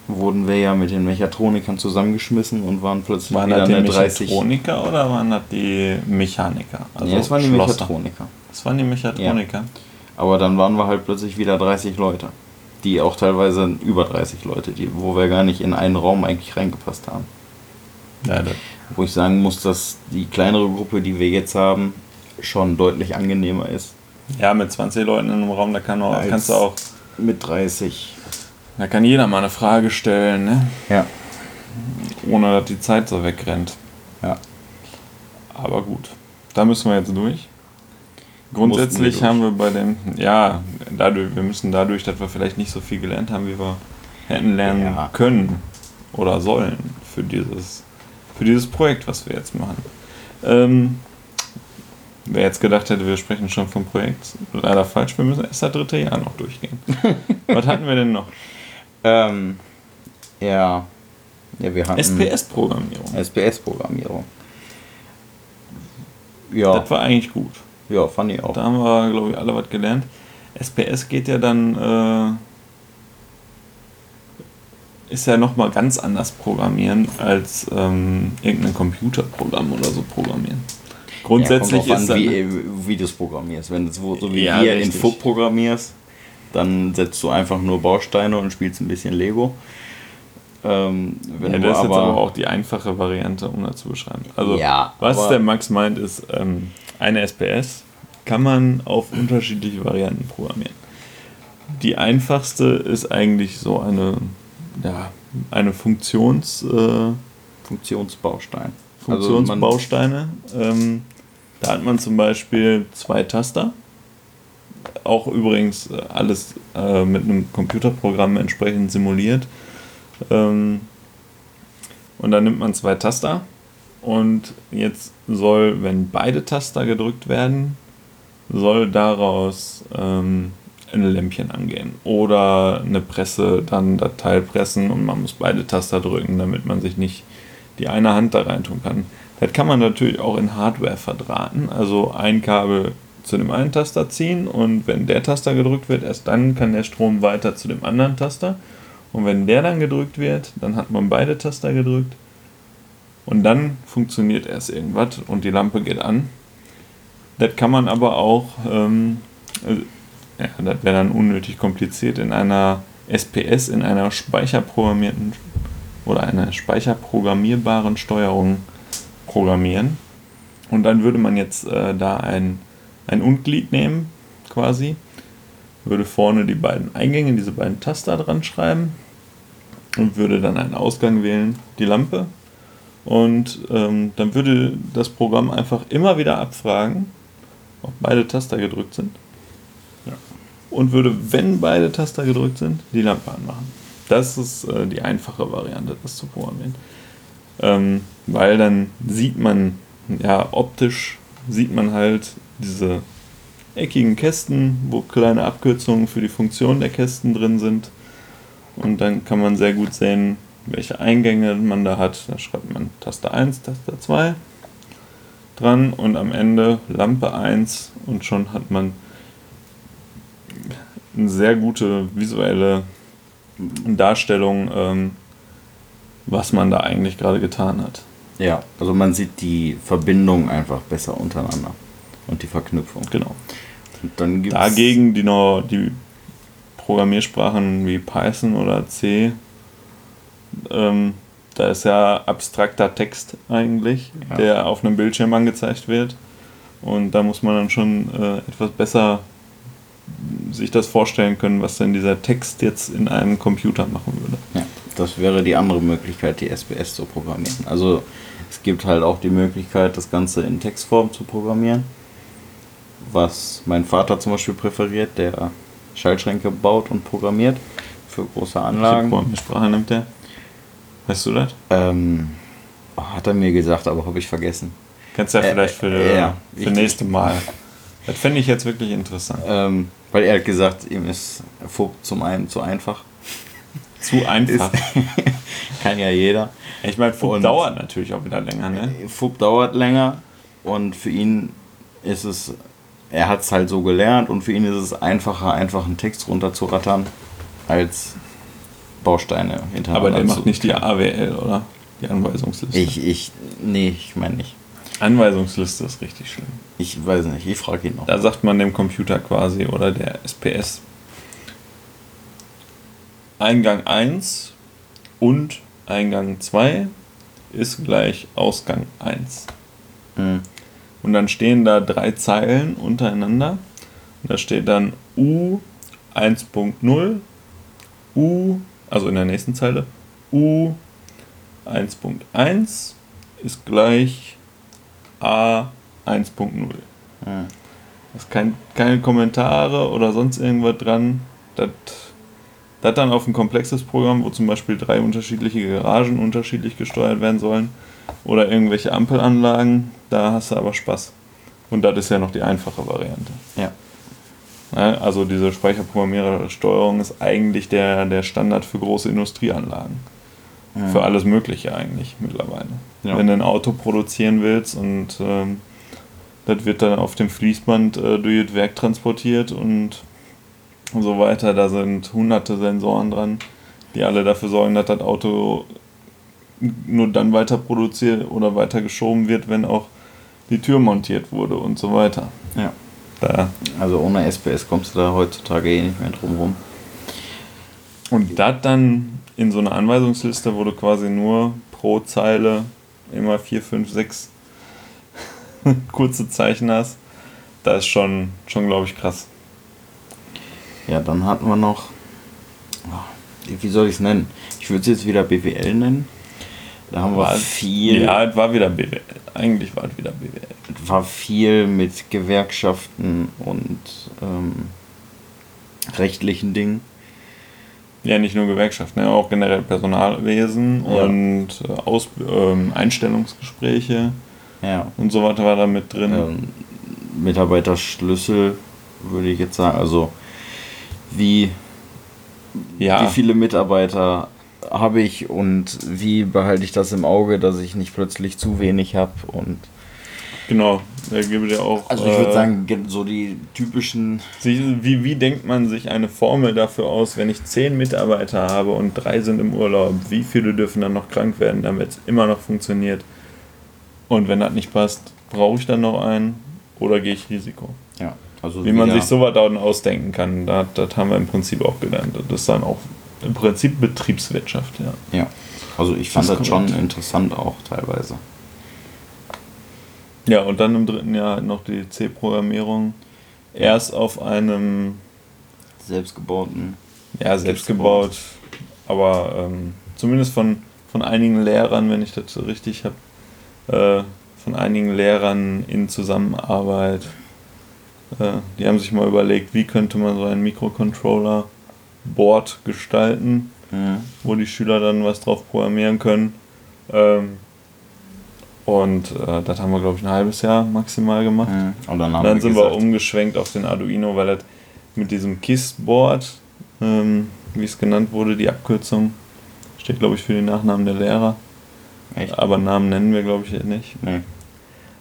wurden wir ja mit den Mechatronikern zusammengeschmissen und waren plötzlich waren wieder das die 30 Mechatroniker oder waren das die Mechaniker? Also nee, es waren die Schlosser. Mechatroniker. Das waren die Mechatroniker. Ja. Aber dann waren wir halt plötzlich wieder 30 Leute. Die auch teilweise über 30 Leute, die, wo wir gar nicht in einen Raum eigentlich reingepasst haben. Ja, wo ich sagen muss, dass die kleinere Gruppe, die wir jetzt haben, schon deutlich angenehmer ist. Ja, mit 20 Leuten in einem Raum, da kann auch, kannst du auch. Mit 30. Da kann jeder mal eine Frage stellen, ne? Ja. Ohne dass die Zeit so wegrennt. Ja. Aber gut, da müssen wir jetzt durch. Grundsätzlich wir durch. haben wir bei dem, ja, dadurch, wir müssen dadurch, dass wir vielleicht nicht so viel gelernt haben, wie wir hätten lernen ja. können oder sollen für dieses für dieses Projekt, was wir jetzt machen. Ähm, wer jetzt gedacht hätte, wir sprechen schon vom Projekt, leider falsch, wir müssen erst das dritte Jahr noch durchgehen. was hatten wir denn noch? Ähm, ja. ja wir hatten SPS-Programmierung. SPS-Programmierung. Ja. Das war eigentlich gut. Ja, fand ich auch. Da haben wir, glaube ich, alle was gelernt. SPS geht ja dann äh, ist ja nochmal ganz anders programmieren als ähm, irgendein Computerprogramm oder so programmieren. Grundsätzlich ja, ist an, wie, wie du es programmierst. Wenn du es so wie ja, wir in FUB programmierst, dann setzt du einfach nur Bausteine und spielst ein bisschen Lego. Ähm, wenn ja, das ist aber, jetzt aber auch die einfache Variante, um das zu beschreiben. Also, ja, was der Max meint, ist, ähm, eine SPS kann man auf unterschiedliche Varianten programmieren. Die einfachste ist eigentlich so eine ja, eine Funktions, äh, Funktionsbaustein. Funktionsbausteine. Also ähm, da hat man zum Beispiel zwei Taster. Auch übrigens äh, alles äh, mit einem Computerprogramm entsprechend simuliert. Ähm, und dann nimmt man zwei Taster und jetzt soll, wenn beide Taster gedrückt werden, soll daraus ähm, ein Lämpchen angehen. Oder eine Presse, dann das Teil pressen und man muss beide Taster drücken, damit man sich nicht die eine Hand da reintun kann. Das kann man natürlich auch in Hardware verdrahten. Also ein Kabel zu dem einen Taster ziehen und wenn der Taster gedrückt wird, erst dann kann der Strom weiter zu dem anderen Taster. Und wenn der dann gedrückt wird, dann hat man beide Taster gedrückt und dann funktioniert erst irgendwas und die Lampe geht an. Das kann man aber auch ähm, ja, das wäre dann unnötig kompliziert in einer SPS, in einer speicherprogrammierten oder einer speicherprogrammierbaren Steuerung programmieren. Und dann würde man jetzt äh, da ein, ein Unglied nehmen, quasi, würde vorne die beiden Eingänge, diese beiden Taster dran schreiben und würde dann einen Ausgang wählen, die Lampe. Und ähm, dann würde das Programm einfach immer wieder abfragen, ob beide Taster gedrückt sind. Und würde, wenn beide Taster gedrückt sind, die Lampe anmachen. Das ist äh, die einfache Variante, das zu programmieren. Ähm, weil dann sieht man, ja, optisch sieht man halt diese eckigen Kästen, wo kleine Abkürzungen für die Funktion der Kästen drin sind. Und dann kann man sehr gut sehen, welche Eingänge man da hat. Da schreibt man Taste 1, Taste 2 dran und am Ende Lampe 1 und schon hat man eine sehr gute visuelle Darstellung, ähm, was man da eigentlich gerade getan hat. Ja, also man sieht die Verbindung einfach besser untereinander und die Verknüpfung. Genau. Dagegen die, noch, die Programmiersprachen wie Python oder C, ähm, da ist ja abstrakter Text eigentlich, Ja. der auf einem Bildschirm angezeigt wird. Und da muss man dann schon äh, etwas besser sich das vorstellen können, was denn dieser Text jetzt in einem Computer machen würde. Ja, das wäre die andere Möglichkeit, die SPS zu programmieren. Also es gibt halt auch die Möglichkeit, das Ganze in Textform zu programmieren. Was mein Vater zum Beispiel präferiert, der Schaltschränke baut und programmiert für große Welche Anlagen. Programmiersprache nimmt der? Weißt du das? Ähm, oh, hat er mir gesagt, aber habe ich vergessen. Kannst du ja Äh, vielleicht für, äh, ja. für nächste Mal. Das fände ich jetzt wirklich interessant. Ähm, weil er hat gesagt, ihm ist FUB zum einen zu einfach. Zu einfach. Kann ja jeder. Ich meine, Und- dauert natürlich auch wieder länger, ne? FUB dauert länger und für ihn ist es, er hat es halt so gelernt und für ihn ist es einfacher, einfach einen Text runterzurattern, als Bausteine hintereinander Aber der macht nicht die AWL, oder? Die Anweisungsliste. Ich, ich, nee, ich meine nicht. Anweisungsliste ist richtig schlimm. Ich weiß nicht, ich frage ihn noch. Da sagt man dem Computer quasi oder der SPS Eingang 1 und Eingang 2 ist gleich Ausgang 1. Hm. Und dann stehen da drei Zeilen untereinander. Und da steht dann U 1.0, U, also in der nächsten Zeile, U 1.1 ist gleich A 1.0. Hm. Da ist kein, keine Kommentare oder sonst irgendwas dran. Das, dann auf ein komplexes Programm, wo zum Beispiel drei unterschiedliche Garagen unterschiedlich gesteuert werden sollen oder irgendwelche Ampelanlagen, da hast du aber Spaß. Und das ist ja noch die einfache Variante. Ja. Ja, also diese Speicherprogrammierersteuerung ist eigentlich der, der Standard für große Industrieanlagen. Hm. Für alles Mögliche eigentlich mittlerweile. Ja. Wenn du ein Auto produzieren willst und ähm, das wird dann auf dem Fließband äh, durch das Werk transportiert und so weiter. Da sind hunderte Sensoren dran, die alle dafür sorgen, dass das Auto nur dann weiter produziert oder weiter geschoben wird, wenn auch die Tür montiert wurde und so weiter. Ja. Da. Also ohne SPS kommst du da heutzutage eh nicht mehr drum rum. Und das dann in so einer Anweisungsliste, wo du quasi nur pro Zeile immer 4, 5, 6 kurze Zeichen hast, da ist schon, schon glaube ich, krass. Ja, dann hatten wir noch. ah, Wie soll ich es nennen? Ich würde es jetzt wieder BWL nennen. Da haben wir War- viel, Ja, es war wieder BWL. Eigentlich war es wieder BWL. war viel mit Gewerkschaften und ähm, rechtlichen Dingen. Ja, nicht nur Gewerkschaften, ja, auch generell Personalwesen Ja. und äh, Aus ähm, Einstellungsgespräche Ja. und so weiter war da mit drin. Ähm, Mitarbeiterschlüssel würde ich jetzt sagen. Also wie, ja, wie viele Mitarbeiter habe ich und wie behalte ich das im Auge, dass ich nicht plötzlich zu wenig habe und genau. Da gibt ja auch. also ich würde äh, sagen ge- so die typischen Wie, wie denkt man sich eine Formel dafür aus, wenn ich zehn Mitarbeiter habe und drei sind im Urlaub? Wie viele dürfen dann noch krank werden, damit es immer noch funktioniert? Und wenn das nicht passt, brauche ich dann noch einen oder gehe ich Risiko? ja also Wie man sich sowas dann ausdenken kann, das, das haben wir im Prinzip auch gelernt. Das ist dann auch im Prinzip Betriebswirtschaft, ja. ja also ich fand Das das, schon interessant auch teilweise Ja, und dann im dritten Jahr noch die C-Programmierung. Erst auf einem selbstgebauten Ja, selbst gebaut. Aber ähm, zumindest von, von einigen Lehrern, wenn ich das so richtig habe, äh, von einigen Lehrern in Zusammenarbeit Äh, die haben sich mal überlegt, wie könnte man so ein Mikrocontroller-Board gestalten, Mhm. wo die Schüler dann was drauf programmieren können. Ähm, und äh, das haben wir, glaube ich, ein halbes Jahr maximal gemacht. Mhm. Und dann haben Dann wir sind wir umgeschwenkt auf den Arduino, weil das mit diesem KISS-Board, ähm, wie es genannt wurde, die Abkürzung, steht, glaube ich, für den Nachnamen der Lehrer. Echt? Aber Namen nennen wir, glaube ich, nicht. Nee.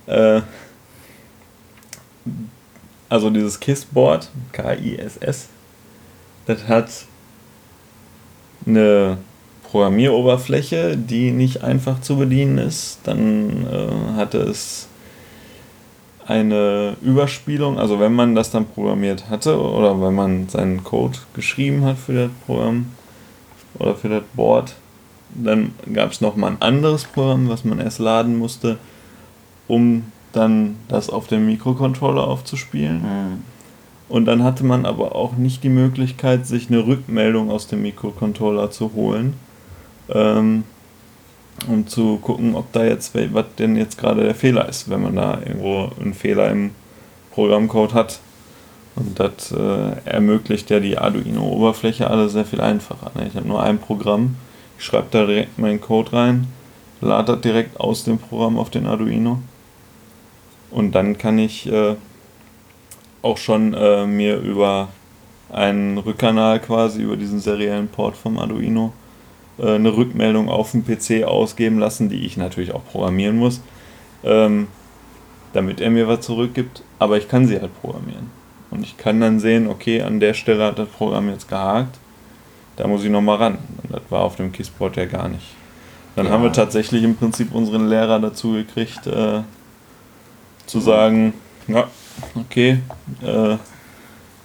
Äh, also dieses KISS-Board, K-I-S-S, das hat eine Programmieroberfläche, die nicht einfach zu bedienen ist. Dann äh, hatte es eine Überspielung, also wenn man das dann programmiert hatte oder wenn man seinen Code geschrieben hat für das Programm oder für das Board, dann gab es nochmal ein anderes Programm, was man erst laden musste, um dann das auf dem Mikrocontroller aufzuspielen. Mhm. Und dann hatte man aber auch nicht die Möglichkeit, sich eine Rückmeldung aus dem Mikrocontroller zu holen, ähm, um zu gucken, ob da jetzt, was denn jetzt gerade der Fehler ist, wenn man da irgendwo einen Fehler im Programmcode hat. Und das äh, ermöglicht ja die Arduino-Oberfläche alle sehr viel einfacher. Ne? Ich habe nur ein Programm, ich schreibe da direkt meinen Code rein, lade das direkt aus dem Programm auf den Arduino. Und dann kann ich äh, auch schon äh, mir über einen Rückkanal quasi, über diesen seriellen Port vom Arduino, eine Rückmeldung auf dem PC ausgeben lassen, die ich natürlich auch programmieren muss, ähm, damit er mir was zurückgibt. Aber ich kann sie halt programmieren. Und ich kann dann sehen, okay, an der Stelle hat das Programm jetzt gehakt, da muss ich nochmal ran. Und das war auf dem KISS-Board ja gar nicht. Dann Ja. haben wir tatsächlich im Prinzip unseren Lehrer dazu gekriegt, äh, zu sagen, ja, okay, äh,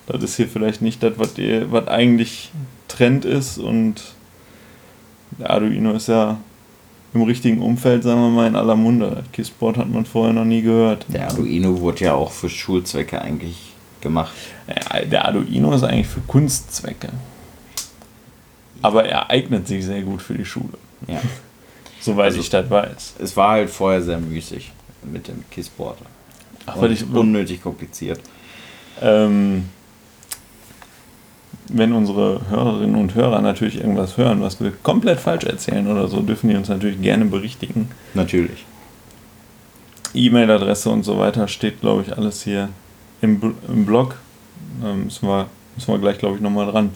das ist hier vielleicht nicht das, was, ihr- was eigentlich Trend ist und der Arduino ist ja im richtigen Umfeld, sagen wir mal, in aller Munde. KISS-Board hat man vorher noch nie gehört. Der Arduino wurde ja auch für Schulzwecke eigentlich gemacht. Ja, Der Arduino ist eigentlich für Kunstzwecke. Aber er eignet sich sehr gut für die Schule, Ja. soweit Also- ich das weiß. Es war halt vorher sehr müßig mit dem Kissboard. Ach, weil ich, unnötig kompliziert. ähm, wenn unsere Hörerinnen und Hörer natürlich irgendwas hören, was wir komplett falsch erzählen oder so, dürfen die uns natürlich gerne berichtigen. Natürlich. E-Mail-Adresse und so weiter steht, glaube ich, alles hier im, im Blog. Ähm, müssen, wir, müssen wir gleich, glaube ich, nochmal dran.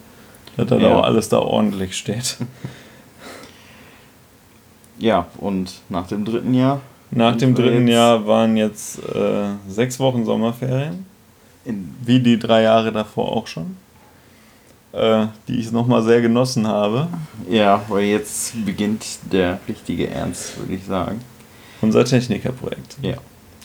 Dass da Ja. auch alles da ordentlich steht. Ja, und nach dem dritten Jahr, Nach dem dritten Jahr waren jetzt äh, sechs Wochen Sommerferien, wie die drei Jahre davor auch schon, äh, die ich nochmal sehr genossen habe. ja, weil jetzt beginnt der richtige Ernst, würde ich sagen. Unser Technikerprojekt. Ja.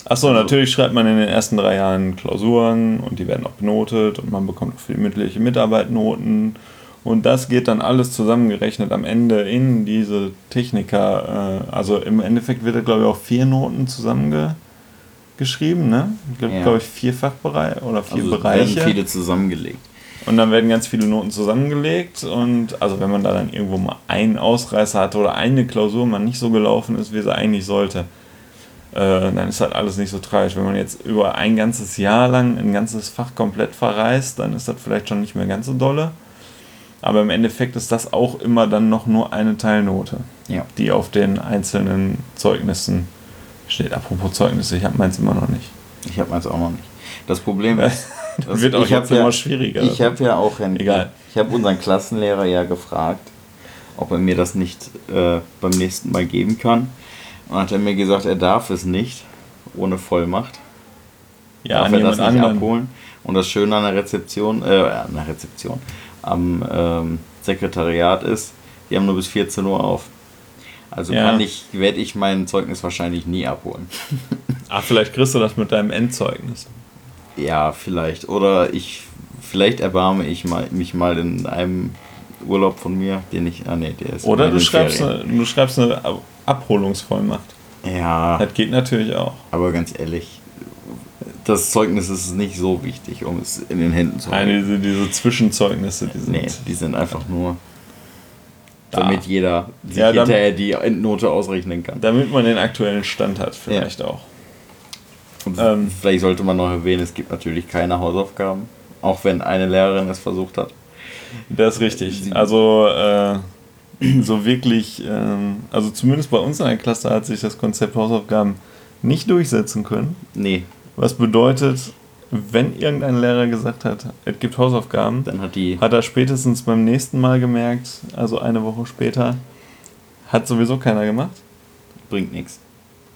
Achso, Also- natürlich schreibt man in den ersten drei Jahren Klausuren und die werden auch benotet und man bekommt auch für die mündliche Mitarbeit Noten. Und das geht dann alles zusammengerechnet am Ende in diese Techniker. Äh, also im Endeffekt wird da, glaube ich, auch vier Noten zusammengeschrieben, ne? Ich glaube, Ja. glaub ich, vier Fachbereiche oder vier Also Bereiche. werden viele zusammengelegt. Und dann werden ganz viele Noten zusammengelegt. Und also wenn man da dann irgendwo mal einen Ausreißer hatte oder eine Klausur mal nicht so gelaufen ist, wie sie eigentlich sollte, äh, dann ist halt alles nicht so tragisch. Wenn man jetzt über ein ganzes Jahr lang ein ganzes Fach komplett verreist, dann ist das vielleicht schon nicht mehr ganz so dolle. Aber im Endeffekt ist das auch immer dann noch nur eine Teilnote, Ja. die auf den einzelnen Zeugnissen steht. Apropos Zeugnisse, ich habe meins immer noch nicht. Ich habe meins auch noch nicht. Das Problem ist, Das wird auch jetzt immer schwieriger. Ich habe ja auch einen, Egal. Ich habe unseren Klassenlehrer ja gefragt, ob er mir das nicht äh, beim nächsten Mal geben kann. Und hat er mir gesagt, er darf es nicht ohne Vollmacht. ja, darf er das nicht anderen. abholen. Und das Schöne an der Rezeption, äh, an der Rezeption, am ähm, Sekretariat ist, die haben nur bis 14 Uhr auf. Also Ja. kann ich, werde ich mein Zeugnis wahrscheinlich nie abholen. Ach, vielleicht kriegst du das mit deinem Endzeugnis. Ja, vielleicht. Oder ich, vielleicht erbarme ich mal, mich mal in einem Urlaub von mir, den ich, ah nee, der ist Oder du schreibst, eine, du schreibst eine Ab- Abholungsvollmacht. Ja, Das geht natürlich auch. aber ganz ehrlich, das Zeugnis ist nicht so wichtig, um es in den Händen zu Nein, halten. diese, diese Zwischenzeugnisse, die sind. Nee, die sind einfach nur, Da. damit jeder sich Ja, dann- hinterher die Endnote ausrechnen kann. Damit man den aktuellen Stand hat, vielleicht auch. Und ähm, vielleicht sollte man noch erwähnen, es gibt natürlich keine Hausaufgaben, auch wenn eine Lehrerin es versucht hat. Das ist richtig. Also äh, so wirklich, äh, also zumindest bei uns in der Klasse hat sich das Konzept Hausaufgaben nicht durchsetzen können. Nee. Was bedeutet, wenn irgendein Lehrer gesagt hat, es gibt Hausaufgaben, dann hat die hat er spätestens beim nächsten Mal gemerkt, also eine Woche später, hat sowieso keiner gemacht. Bringt nichts.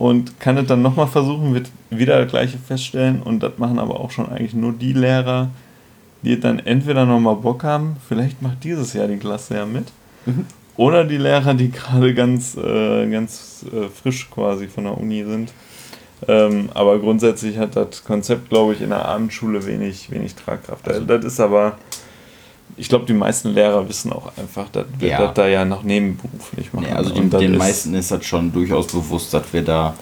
Und kann es dann nochmal versuchen, wird wieder das gleiche feststellen. Und das machen aber auch schon eigentlich nur die Lehrer, die dann entweder nochmal Bock haben, vielleicht macht dieses Jahr die Klasse ja mit, mhm. oder die Lehrer, die gerade ganz, äh, ganz äh, frisch quasi von der Uni sind. Ähm, aber grundsätzlich hat das Konzept, glaube ich, in der Abendschule wenig, wenig Tragkraft. Also, das ist aber, ich glaube, die meisten Lehrer wissen auch einfach, dass wir ja. das da ja noch nebenberuflich machen. Ja, also die, den meisten ist das schon durchaus bewusst, dass wir da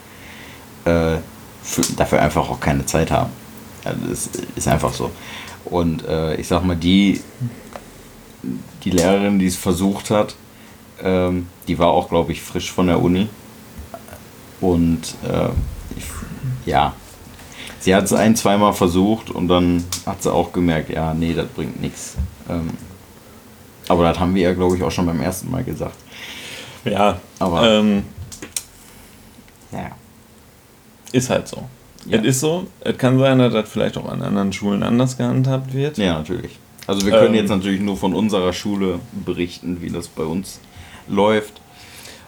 äh, für, dafür einfach auch keine Zeit haben. Also das ist einfach so. Und äh, ich sag mal, die, die Lehrerin, die es versucht hat, ähm, die war auch, glaube ich, frisch von der Uni. Und äh, ich, ja, sie hat es ein, zweimal versucht und dann hat sie auch gemerkt, ja, nee, das bringt nichts. Ähm, aber das haben wir ja, glaube ich, auch schon beim ersten Mal gesagt. Ja, aber. Ähm, ja. Ist halt so. Ja. Es ist so. Es kann sein, dass das vielleicht auch an anderen Schulen anders gehandhabt wird. Ja, natürlich. Also wir können ähm, jetzt natürlich nur von unserer Schule berichten, wie das bei uns läuft.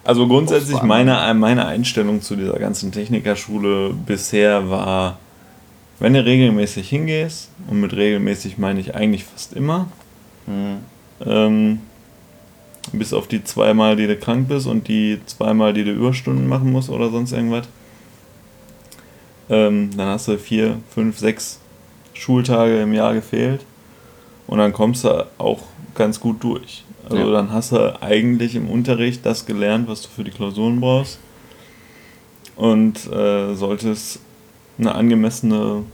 Also grundsätzlich meine, meine Einstellung zu dieser ganzen Technikerschule bisher war, wenn du regelmäßig hingehst, und mit regelmäßig meine ich eigentlich fast immer, mhm. ähm, bis auf die zweimal, die du krank bist und die zweimal, die du Überstunden machen musst oder sonst irgendwas, ähm, dann hast du vier, fünf, sechs Schultage im Jahr gefehlt und dann kommst du auch ganz gut durch. Also ja. dann hast du eigentlich im Unterricht das gelernt, was du für die Klausuren brauchst und äh, solltest eine angemessene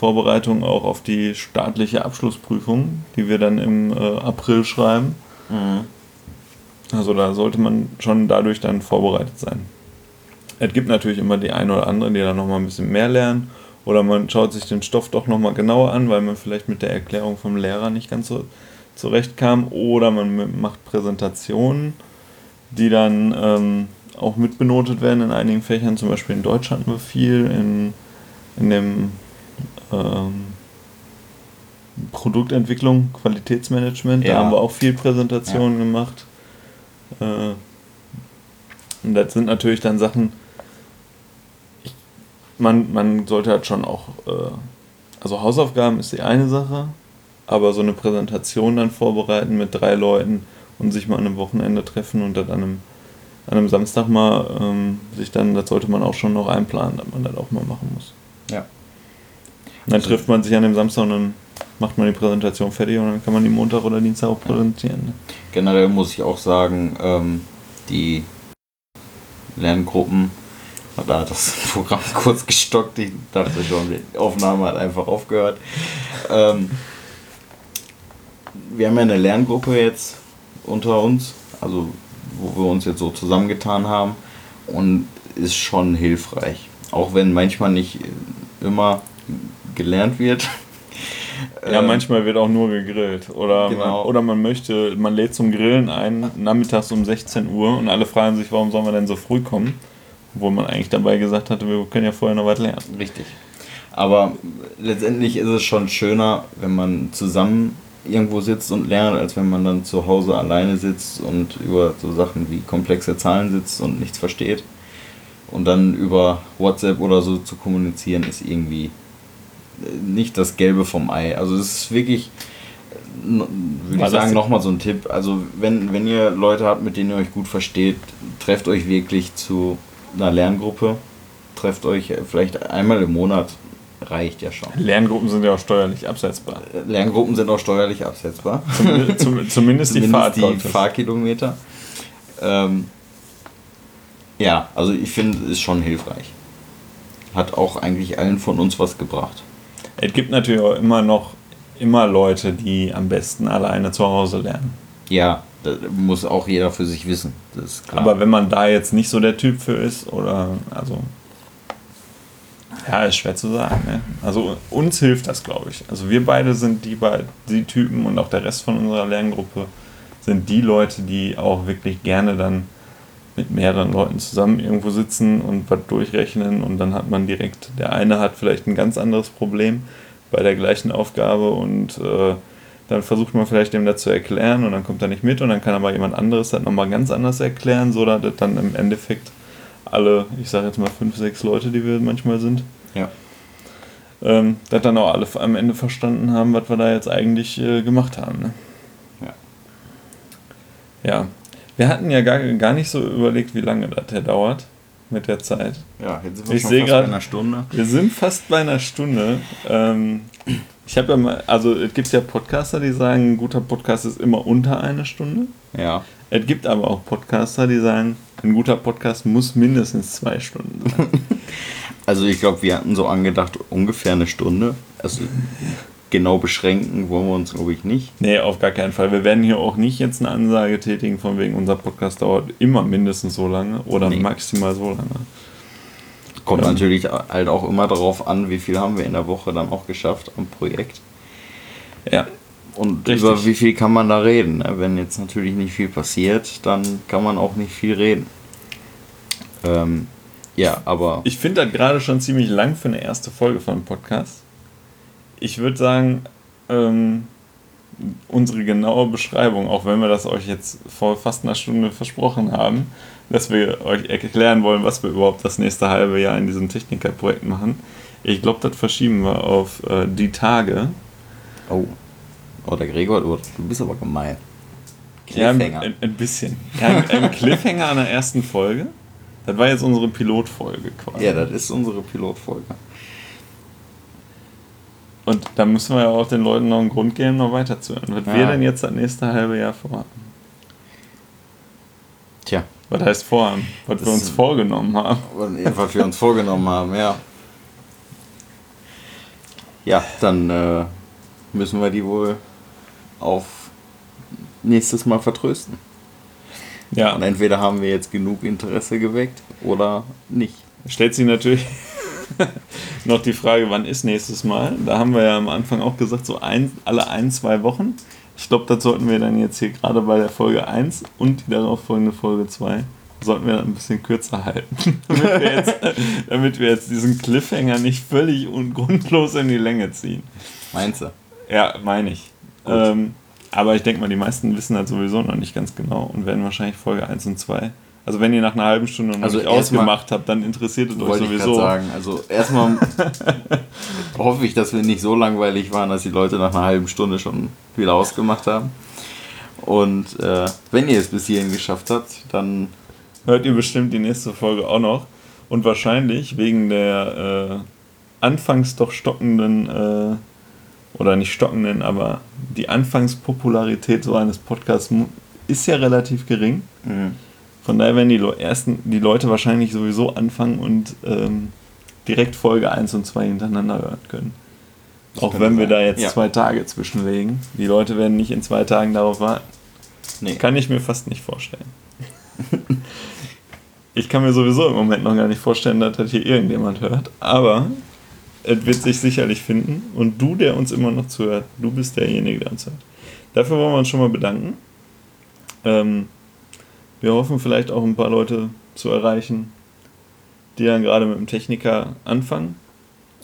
Vorbereitung auch auf die staatliche Abschlussprüfung, die wir dann im äh, April schreiben. Mhm. Also da sollte man schon dadurch dann vorbereitet sein. Es gibt natürlich immer die eine oder andere, die dann nochmal ein bisschen mehr lernen. Oder man schaut sich den Stoff doch nochmal genauer an, weil man vielleicht mit der Erklärung vom Lehrer nicht ganz so zurechtkam. Oder man macht Präsentationen, die dann ähm, auch mitbenotet werden in einigen Fächern. Zum Beispiel in Deutsch hatten wir viel, in, in dem ähm, Produktentwicklung, Qualitätsmanagement, ja. da haben wir auch viel Präsentationen ja. gemacht. Äh, und das sind natürlich dann Sachen, man, man sollte halt schon auch, äh, also Hausaufgaben ist die eine Sache, aber so eine Präsentation dann vorbereiten mit drei Leuten und sich mal an einem Wochenende treffen und dann an einem, an einem Samstag mal ähm, sich dann, das sollte man auch schon noch einplanen, dass man das auch mal machen muss. Ja. Dann trifft man sich an dem Samstag und dann macht man die Präsentation fertig und dann kann man die Montag oder Dienstag auch präsentieren. Ne? Generell muss ich auch sagen, ähm, die Lerngruppen da hat das Programm kurz gestockt. Ich dachte schon, die Aufnahme hat einfach aufgehört. Ähm, wir haben ja eine Lerngruppe jetzt unter uns, also wo wir uns jetzt so zusammengetan haben und ist schon hilfreich. Auch wenn manchmal nicht immer gelernt wird. Ja, ähm, manchmal wird auch nur gegrillt. Oder, genau. man, oder man möchte, man lädt zum Grillen ein, nachmittags um 16 Uhr und alle fragen sich, warum sollen wir denn so früh kommen? Wo man eigentlich dabei gesagt hatte, wir können ja vorher noch was lernen. Richtig. Aber letztendlich ist es schon schöner, wenn man zusammen irgendwo sitzt und lernt, als wenn man dann zu Hause alleine sitzt und über so Sachen wie komplexe Zahlen sitzt und nichts versteht. Und dann über WhatsApp oder so zu kommunizieren, ist irgendwie äh, nicht das Gelbe vom Ei. Also es ist wirklich, würde ich sagen, nochmal so ein Tipp. Also wenn, wenn ihr Leute habt, mit denen ihr euch gut versteht, trefft euch wirklich zu einer Lerngruppe. Trefft euch vielleicht einmal im Monat. Reicht ja schon. Lerngruppen sind ja auch steuerlich absetzbar. Lerngruppen sind auch steuerlich absetzbar. Zumindest, zum, zumindest die, Fahrt die Fahrkilometer. Ähm, ja, also ich finde, ist schon hilfreich. Hat auch eigentlich allen von uns was gebracht. Es gibt natürlich auch immer noch immer Leute, die am besten alleine zu Hause lernen. Ja, das muss auch jeder für sich wissen. Aber wenn man da jetzt nicht so der Typ für ist, oder also. Ja, ist schwer zu sagen. Ne? Also uns hilft das, glaube ich. Also wir beide sind die, die Typen und auch der Rest von unserer Lerngruppe sind die Leute, die auch wirklich gerne dann mit mehreren Leuten zusammen irgendwo sitzen und was durchrechnen und dann hat man direkt, der eine hat vielleicht ein ganz anderes Problem bei der gleichen Aufgabe und äh, dann versucht man vielleicht dem das zu erklären und dann kommt er nicht mit und dann kann aber jemand anderes das nochmal ganz anders erklären, so dass das dann im Endeffekt alle, ich sage jetzt mal fünf, sechs Leute, die wir manchmal sind, ja. ähm, das dann auch alle am Ende verstanden haben, was wir da jetzt eigentlich äh, gemacht haben. Ne? Ja. Ja, wir hatten ja gar, gar nicht so überlegt, wie lange das hier dauert mit der Zeit. Ja, jetzt sind wir ich schon fast gerade, bei einer Stunde. Wir sind fast bei einer Stunde. Ähm, ich habe ja mal, also es gibt ja Podcaster, die sagen, ein guter Podcast ist immer unter eine Stunde. Ja. Es gibt aber auch Podcaster, die sagen, ein guter Podcast muss mindestens zwei Stunden sein. Also ich glaube, wir hatten so angedacht ungefähr eine Stunde. Also genau beschränken wollen wir uns, glaube ich, nicht. Nee, auf gar keinen Fall. Wir werden hier auch nicht jetzt eine Ansage tätigen, von wegen unser Podcast dauert immer mindestens so lange oder Nee. maximal so lange. Kommt Ja. natürlich halt auch immer darauf an, wie viel haben wir in der Woche dann auch geschafft am Projekt. Ja, Und Richtig. über wie viel kann man da reden? ne? Wenn jetzt natürlich nicht viel passiert, dann kann man auch nicht viel reden. Ähm, ja, aber ich finde das gerade schon ziemlich lang für eine erste Folge von einem Podcast. Ich würde sagen, ähm, unsere genaue Beschreibung, auch wenn wir das euch jetzt vor fast einer Stunde versprochen haben, dass wir euch erklären wollen, was wir überhaupt das nächste halbe Jahr in diesem Technikerprojekt machen. Ich glaube, das verschieben wir auf äh, die Tage. oh, oh der Gregor, du, du bist aber gemein. Ja, Cliffhanger. ein, ein bisschen. Ja, ein, ein Cliffhanger an der ersten Folge. Das war jetzt unsere Pilotfolge quasi. Ja, das ist unsere Pilotfolge. Und da müssen wir ja auch den Leuten noch einen Grund geben, noch weiterzuhören. Was Ja. wir denn jetzt das nächste halbe Jahr vorhaben? Tja, Was heißt vorhaben? Was Das wir uns vorgenommen haben. was wir uns vorgenommen haben, ja. Ja, dann äh, müssen wir die wohl auf nächstes Mal vertrösten. Ja, Und entweder haben wir jetzt genug Interesse geweckt oder nicht. stellt sich natürlich noch die Frage, wann ist nächstes Mal? Da haben wir ja am Anfang auch gesagt, so ein, alle ein, zwei Wochen. Ich glaube, das sollten wir dann jetzt hier gerade bei der Folge 1 und die darauf folgende Folge 2 sollten wir ein bisschen kürzer halten. damit, wir jetzt, damit wir jetzt diesen Cliffhanger nicht völlig ungrundlos in die Länge ziehen. Meinst du? Ja, meine ich. Ähm, aber ich denke mal, die meisten wissen das sowieso noch nicht ganz genau und werden wahrscheinlich Folge 1 und 2. Also wenn ihr nach einer halben Stunde noch Also nicht erst mal- ausgemacht habt, dann interessiert es euch Wollte ich sowieso. sagen. Also erstmal hoffe ich, dass wir nicht so langweilig waren, dass die Leute nach einer halben Stunde schon wieder ausgemacht haben. Und äh, wenn ihr es bis hierhin geschafft habt, dann Hört ihr bestimmt die nächste Folge auch noch. Und wahrscheinlich wegen der äh, anfangs doch stockenden, äh, oder nicht stockenden, aber die Anfangspopularität so eines Podcasts ist ja relativ gering. mhm. Von daher werden die, Le ersten, die Leute wahrscheinlich sowieso anfangen und ähm, direkt Folge 1 und 2 hintereinander hören können. Das Auch wenn wir sein. da jetzt Ja. zwei Tage zwischenlegen. Die Leute werden nicht in zwei Tagen darauf warten. nee. Kann ich mir fast nicht vorstellen. ich kann mir sowieso im Moment noch gar nicht vorstellen, dass das hier irgendjemand hört. Aber es wird sich sicherlich finden. Und du, der uns immer noch zuhört, du bist derjenige, der uns hört. Dafür wollen wir uns schon mal bedanken. Ähm, wir hoffen vielleicht auch ein paar Leute zu erreichen, die dann gerade mit dem Techniker anfangen.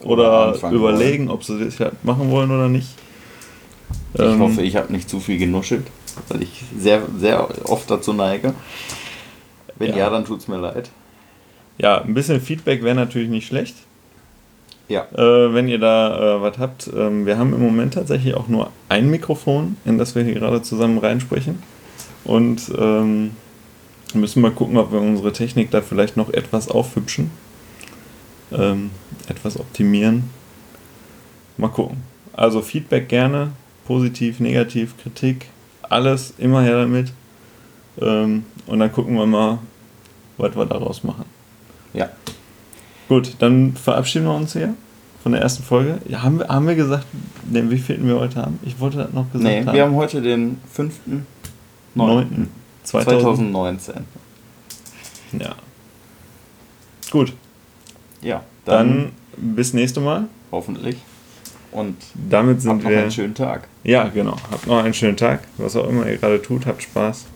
Oder, Oder überlegen, ob sie das machen wollen oder nicht. Ich Ähm, hoffe, ich habe nicht zu viel genuschelt, weil ich sehr, sehr oft dazu neige. Wenn Ja. ja, dann tut es mir leid. Ja, ein bisschen Feedback wäre natürlich nicht schlecht. Ja. Äh, wenn ihr da äh, was habt. Ähm, wir haben im Moment tatsächlich auch nur ein Mikrofon, in das wir hier gerade zusammen reinsprechen. Und ähm, müssen mal gucken, ob wir unsere Technik da vielleicht noch etwas aufhübschen. Ähm, etwas optimieren. Mal gucken. Also Feedback gerne. Positiv, negativ, Kritik. Alles immer her damit. Ähm, und dann gucken wir mal, was wir daraus machen. Ja. Gut, dann verabschieden wir uns hier von der ersten Folge. Ja, haben, wir, haben wir gesagt, den, wie vielten wir heute haben? Ich wollte das noch gesagt Nee, haben. wir haben heute den 5. 9. 2000. 2019. Ja. Gut, Ja, Dann, bis nächste Mal. hoffentlich. Und Damit sind habt noch wir. einen schönen Tag. Ja, genau. Habt noch einen schönen Tag. Was auch immer ihr gerade tut, habt Spaß.